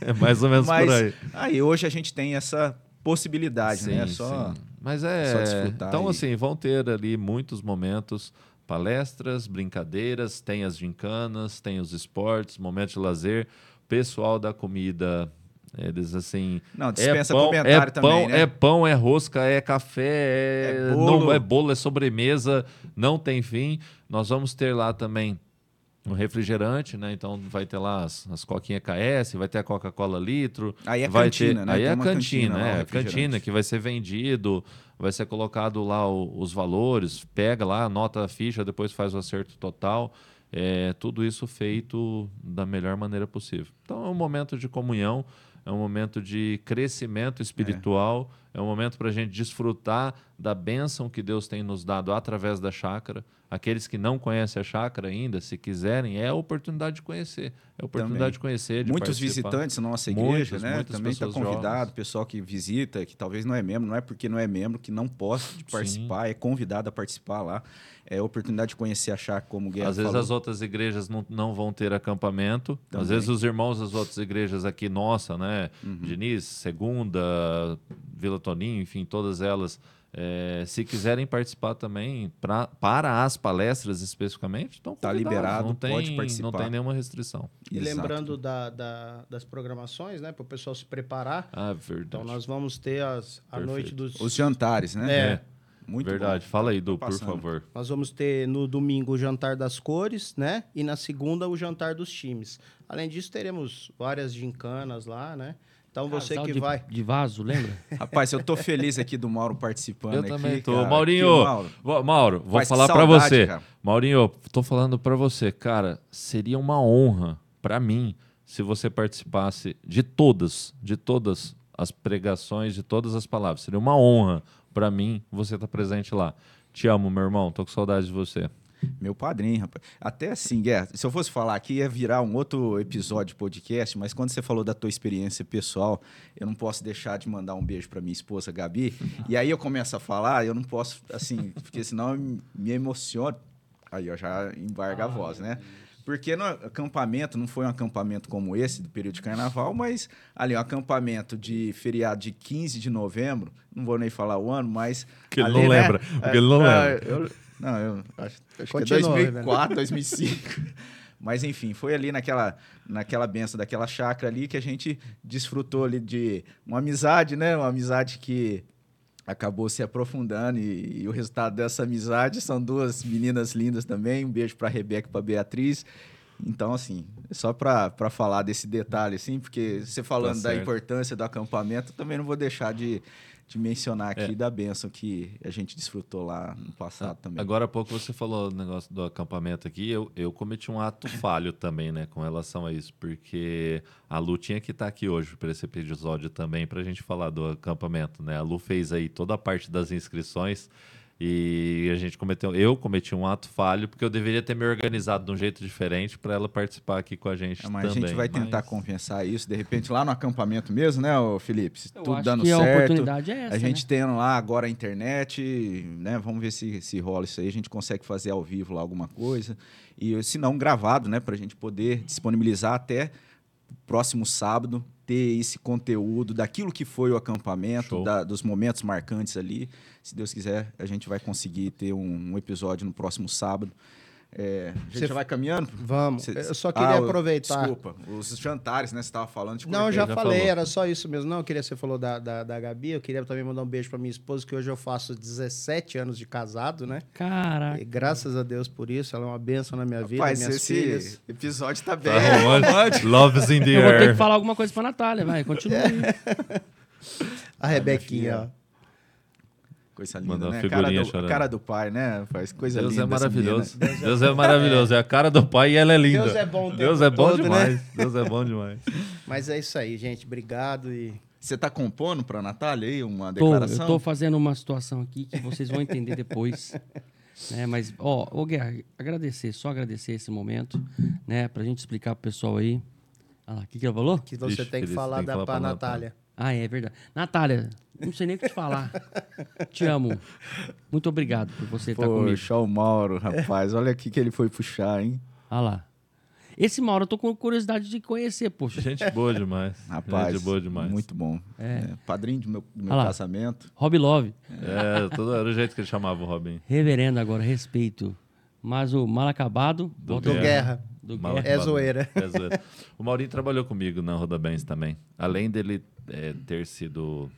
É mais ou menos
mas
por aí.
aí hoje a gente tem essa possibilidade, né? Só
sim. Mas é.
só desfrutar
então,
e-
assim, vão ter ali muitos momentos, palestras, brincadeiras, tem as gincanas, tem os esportes, momentos de lazer. Pessoal da comida, eles assim.
Não, dispensa
é pão,
comentário
é
também,
pão,
né?
É pão, é rosca, é café, é,
É bolo.
não é bolo, é sobremesa, não tem fim. Nós vamos ter lá também um refrigerante, né? Então vai ter lá as, as coquinhas KS, vai ter a Coca-Cola litro.
Aí é
vai
cantina,
ter,
né?
Aí é
uma
cantina,
cantina lá,
é.
refrigerante.
Cantina que vai ser vendido, vai ser colocado lá o- os valores, pega lá, anota a ficha, depois faz o acerto total. É, tudo isso feito da melhor maneira possível. Então é um momento de comunhão, é um momento de crescimento espiritual, é, um momento para a gente desfrutar da bênção que Deus tem nos dado através da chácara. Aqueles que não conhecem a chácara ainda, se quiserem, é a oportunidade de conhecer. É a oportunidade
Também.
de conhecer, de
Muitos
participar.
visitantes na nossa igreja,
Muitas,
né?
muitas
Também está convidado,
jovens.
pessoal que visita, que talvez não é membro, não é porque não é membro que não possa participar, é convidado a participar lá. É a oportunidade de conhecer a chácara como o Guerra
Às vezes
falou.
as outras igrejas não, não vão ter acampamento.
Também.
Às vezes os irmãos das outras igrejas aqui, nossa, né?
Uhum.
Diniz, Segunda, Vila Toninho, enfim, todas elas. é, se quiserem participar também pra, para as palestras especificamente, estão
Tá
convidados.
liberado,
não tem,
pode participar.
Não tem nenhuma restrição.
E
Exato.
lembrando da, da- das programações, né? Para o pessoal se preparar.
Ah, verdade.
Então nós vamos ter as, a
Perfeito.
noite dos.
Os jantares, né?
É.
Muito
verdade.
bom.
Fala aí, Du, por favor.
Nós vamos ter no domingo o jantar das cores, né? E na segunda o jantar dos times. Além disso, teremos várias gincanas lá, né? Então você
Casal
que
de,
vai.
De vaso, lembra?
Rapaz, eu tô feliz aqui do Mauro participando
Eu
aqui.
também tô.
cara.
Maurinho,
Aqui, Mauro.
Vou- Mauro, vou
Faz
falar pra
saudade,
você.
cara.
Maurinho, tô falando pra você, cara, seria uma honra pra mim se você participasse de todas, de todas as pregações, de todas as palavras. Seria uma honra pra mim você estar presente lá. Te amo, meu irmão. Tô com saudade de você.
Meu padrinho, rapaz. Até assim, Guerra, se eu fosse falar aqui, ia virar um outro episódio de podcast, mas quando você falou da tua experiência pessoal, eu não posso deixar de mandar um beijo pra minha esposa, Gabi. e aí eu começo a falar, eu não posso, assim, porque senão eu me emociono. Aí eu já embarga a voz, né? Porque no acampamento, não foi um acampamento como esse, do período de carnaval, mas ali, um acampamento de feriado de 15 de novembro, não vou nem falar o ano, mas.
Que ele
ali,
não
né?
lembra, porque ele não
Ah,
lembra.
eu- não, eu acho, acho que é
Continua,
2004, 2005. Mas enfim, foi ali naquela, naquela benção daquela chácara ali que a gente desfrutou ali de uma amizade, né? Uma amizade que acabou se aprofundando e, e o resultado dessa amizade são duas meninas lindas também. Um beijo para Rebeca e para Beatriz. Então, assim, só para falar desse detalhe, assim, porque você falando da
certo.
importância do acampamento, eu também não vou deixar de, de mencionar aqui
É.
da benção que a gente desfrutou lá no passado também.
Agora há pouco você falou o negócio do acampamento aqui. Eu, eu cometi um ato falho também, né, com relação a isso, porque a Lu tinha que estar aqui hoje para esse episódio também, para a gente falar do acampamento, né? A Lu fez aí toda a parte das inscrições e a gente cometeu. Eu cometi um ato falho porque eu deveria ter me organizado de um jeito diferente para ela participar aqui com a gente
É, mas
também.
a gente vai tentar
mas-
compensar isso, de repente, lá no acampamento mesmo, né, Felipe? Se
Eu
tudo
acho
dando
que a
certo.
oportunidade é essa,
a gente
né?
tendo lá agora a internet, né? Vamos ver se, se rola isso aí. A gente consegue fazer ao vivo lá alguma coisa. E se não, gravado, né? Pra gente poder disponibilizar até o próximo sábado, ter esse conteúdo daquilo que foi o acampamento, da- dos momentos marcantes ali. Se Deus quiser, a gente vai conseguir ter um, um episódio no próximo sábado. É, a gente
Você-
já vai caminhando?
Vamos.
Cê-
Eu só queria
Ah,
aproveitar.
Desculpa, os jantares, né? Você estava falando. te
Não, eu já,
já
falei,
falou.
era só isso mesmo. Não, eu queria, você falou da, da, da Gabi, eu queria também mandar um beijo pra minha esposa, que hoje eu faço 17 anos de casado, né?
Caraca.
E graças a Deus por isso, ela é uma bênção na minha vida,
Rapaz,
minhas
esse
filhas.
episódio tá bem.
Tá romântico. Love's in the
Eu vou ter
air.
que falar alguma coisa pra Natália, vai. Continua aí.
A Rebequinha, ó.
Coisa linda,
Mandou uma
né?
figurinha
cara, do,
chorando.
cara do pai, né? Faz coisa
Deus
linda.
é
essa
maravilhoso.
menina.
Deus é maravilhoso. É a cara do pai e ela é linda.
Deus é bom
Deus é bom
todo, né?
demais. Deus é bom demais.
Mas é isso aí, gente. Obrigado e
Você tá compondo pra Natália aí uma
Tô,
declaração?
eu tô fazendo uma situação aqui que vocês vão entender depois. né? Mas, ó, ô Guerra, agradecer, só agradecer esse momento, né? Pra gente explicar pro pessoal aí. Ah lá, o que, que ela falou?
que você
Ixi,
tem que falar
tem que
da,
falar
pra
pra
Natália.
Ah, é verdade. Natália, não sei nem o que te falar. Te amo. Muito obrigado por você estar comigo.
Poxa, o Mauro, rapaz. Olha aqui que ele foi puxar, hein?
Ah lá. Esse Mauro eu tô com curiosidade de conhecer, poxa.
Gente boa demais.
Rapaz,
Gente boa demais.
muito bom.
É.
É, padrinho do meu, do meu
Ah
casamento.
Rob Love.
É, todo, era o jeito que ele chamava o Robin.
Reverendo agora, respeito. Mas o mal acabado.
Do
Do. Guerra.
Do
Mal
Guerra.
É zoeira.
É zoeira. O Maurinho trabalhou comigo na Roda Bens também. Além dele é, ter sido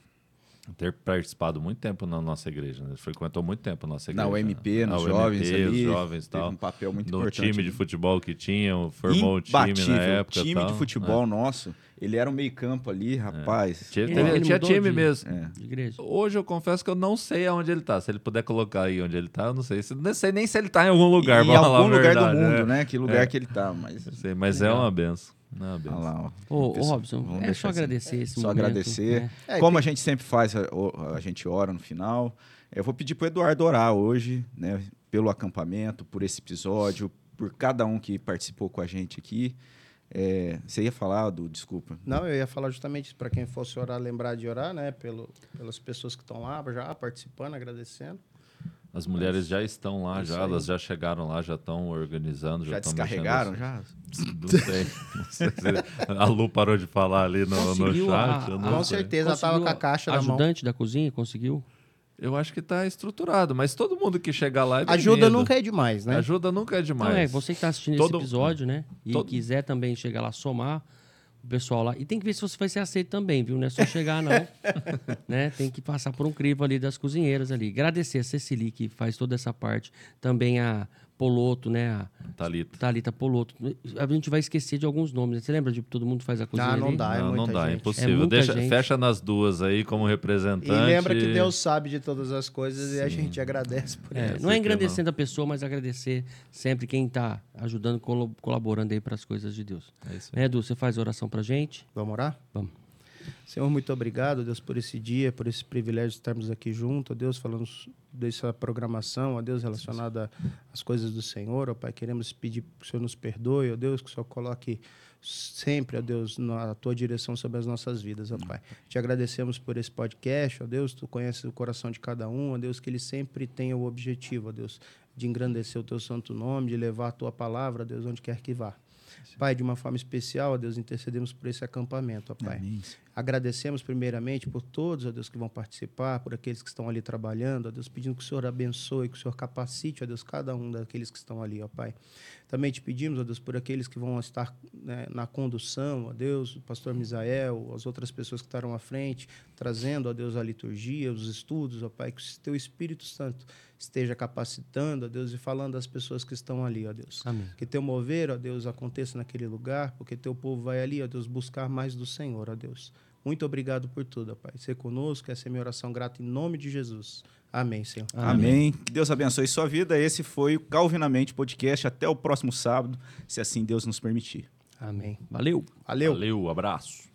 ter participado muito tempo na nossa igreja, né? Ele frequentou muito tempo a nossa igreja.
Na UMP,
Na
nos
UMP,
jovens ali.
os jovens e
teve
tal.
um papel muito
no
importante.
time de futebol que tinha, formou o time
Imbatível.
na época.
O time
tal.
de futebol nosso, ele era um meio campo ali, rapaz.
Tinha,
Ele- ele
tinha time
de-
mesmo.
É.
Hoje eu confesso que eu não sei aonde ele tá. Se ele puder colocar aí onde ele tá, eu não sei. Se- Não sei nem se ele tá em algum lugar.
em algum lugar
verdade,
do mundo,
né?
né? Que lugar
É.
que ele tá, mas...
Não sei, mas é uma benção. É uma benção.
Olha lá, ó.
Ô, ô, Robson,
vamos
é
deixar
só
assim.
agradecer esse
Só
momento.
agradecer.
né?
É,
Como a gente sempre faz, a, o- a gente ora no final. Eu vou pedir pro Eduardo orar hoje, né? Pelo acampamento, por esse episódio, por cada um que participou com a gente aqui. É, você ia falar do desculpa?
Não, eu ia falar justamente para quem fosse orar, lembrar de orar, né? Pelo, pelas pessoas que estão lá, já participando, agradecendo.
As mulheres já estão lá,
Isso
já, elas já chegaram lá, já estão organizando, já,
Já
estão
descarregaram?
mexendo
Já?
Não sei. Não sei se a Lu parou de falar ali no, no chat.
a- a-
não
Com
sei.
certeza, ela tava
Conseguiu
com a caixa na mão.
Ajudante da cozinha, conseguiu?
Eu acho que tá estruturado, mas todo mundo que chegar lá é
Ajuda nunca é demais, né?
Ajuda nunca é demais.
Então é, você que está assistindo
Todo-
esse episódio, né? E
todo-
quiser também chegar lá, somar o pessoal lá. E tem que ver se você vai ser aceito também, viu? Não é só chegar, não. né? Tem que passar por um crivo ali das cozinheiras ali. Agradecer a Cecily, que faz toda essa parte. Também a Poloto, né? A
Thalita.
Thalita Poloto. A gente vai esquecer de alguns nomes. né? Você lembra de todo mundo faz a cozinha
Ah, não
ali?
dá, é
não, não dá, é
gente.
impossível.
É muita
Deixa,
gente.
fecha nas duas aí como representante.
E lembra que Deus sabe de todas as coisas e a gente agradece por
É,
isso.
não é engrandecendo a pessoa, mas agradecer sempre quem está ajudando, colaborando aí para as coisas de Deus.
É isso aí.
Né, Edu, você faz oração pra gente?
Vamos orar?
Vamos.
Senhor, muito obrigado, Deus, por esse dia, por esse privilégio de estarmos aqui juntos, Deus, falando dessa programação, ó Deus, relacionada às coisas do Senhor, ó Pai, queremos pedir que o Senhor nos perdoe, ó Deus, que o Senhor coloque sempre, ó Deus, na tua direção sobre as nossas vidas, ó Pai. Te agradecemos por esse podcast, ó Deus, tu conheces o coração de cada um, ó Deus, que ele sempre tenha o objetivo, ó Deus, de engrandecer o teu santo nome, de levar a tua palavra, ó Deus, onde quer que vá. Pai, de uma forma especial, ó Deus, intercedemos por esse acampamento, ó Pai. Agradecemos primeiramente por todos, ó Deus, que vão participar, por aqueles que estão ali trabalhando, ó Deus, pedindo que o Senhor abençoe, que o Senhor capacite, ó Deus, cada um daqueles que estão ali, ó Pai. Também te pedimos, ó Deus, por aqueles que vão estar né, na condução, ó Deus, o pastor Misael, as outras pessoas que estarão à frente, trazendo, ó Deus, a liturgia, os estudos, ó Pai, que o teu Espírito Santo esteja capacitando, ó Deus, e falando às pessoas que estão ali, ó Deus.
Amém.
Que teu mover, ó Deus, aconteça naquele lugar, porque teu povo vai ali, ó Deus, buscar mais do Senhor, ó Deus. Muito obrigado por tudo, Pai. Ser conosco, essa é minha oração grata em nome de Jesus. Amém, Senhor.
Amém. Que Deus abençoe sua vida. Esse foi o Calvinamente Podcast. Até o próximo sábado, se assim Deus nos permitir.
Amém. Valeu.
Valeu.
Valeu, abraço.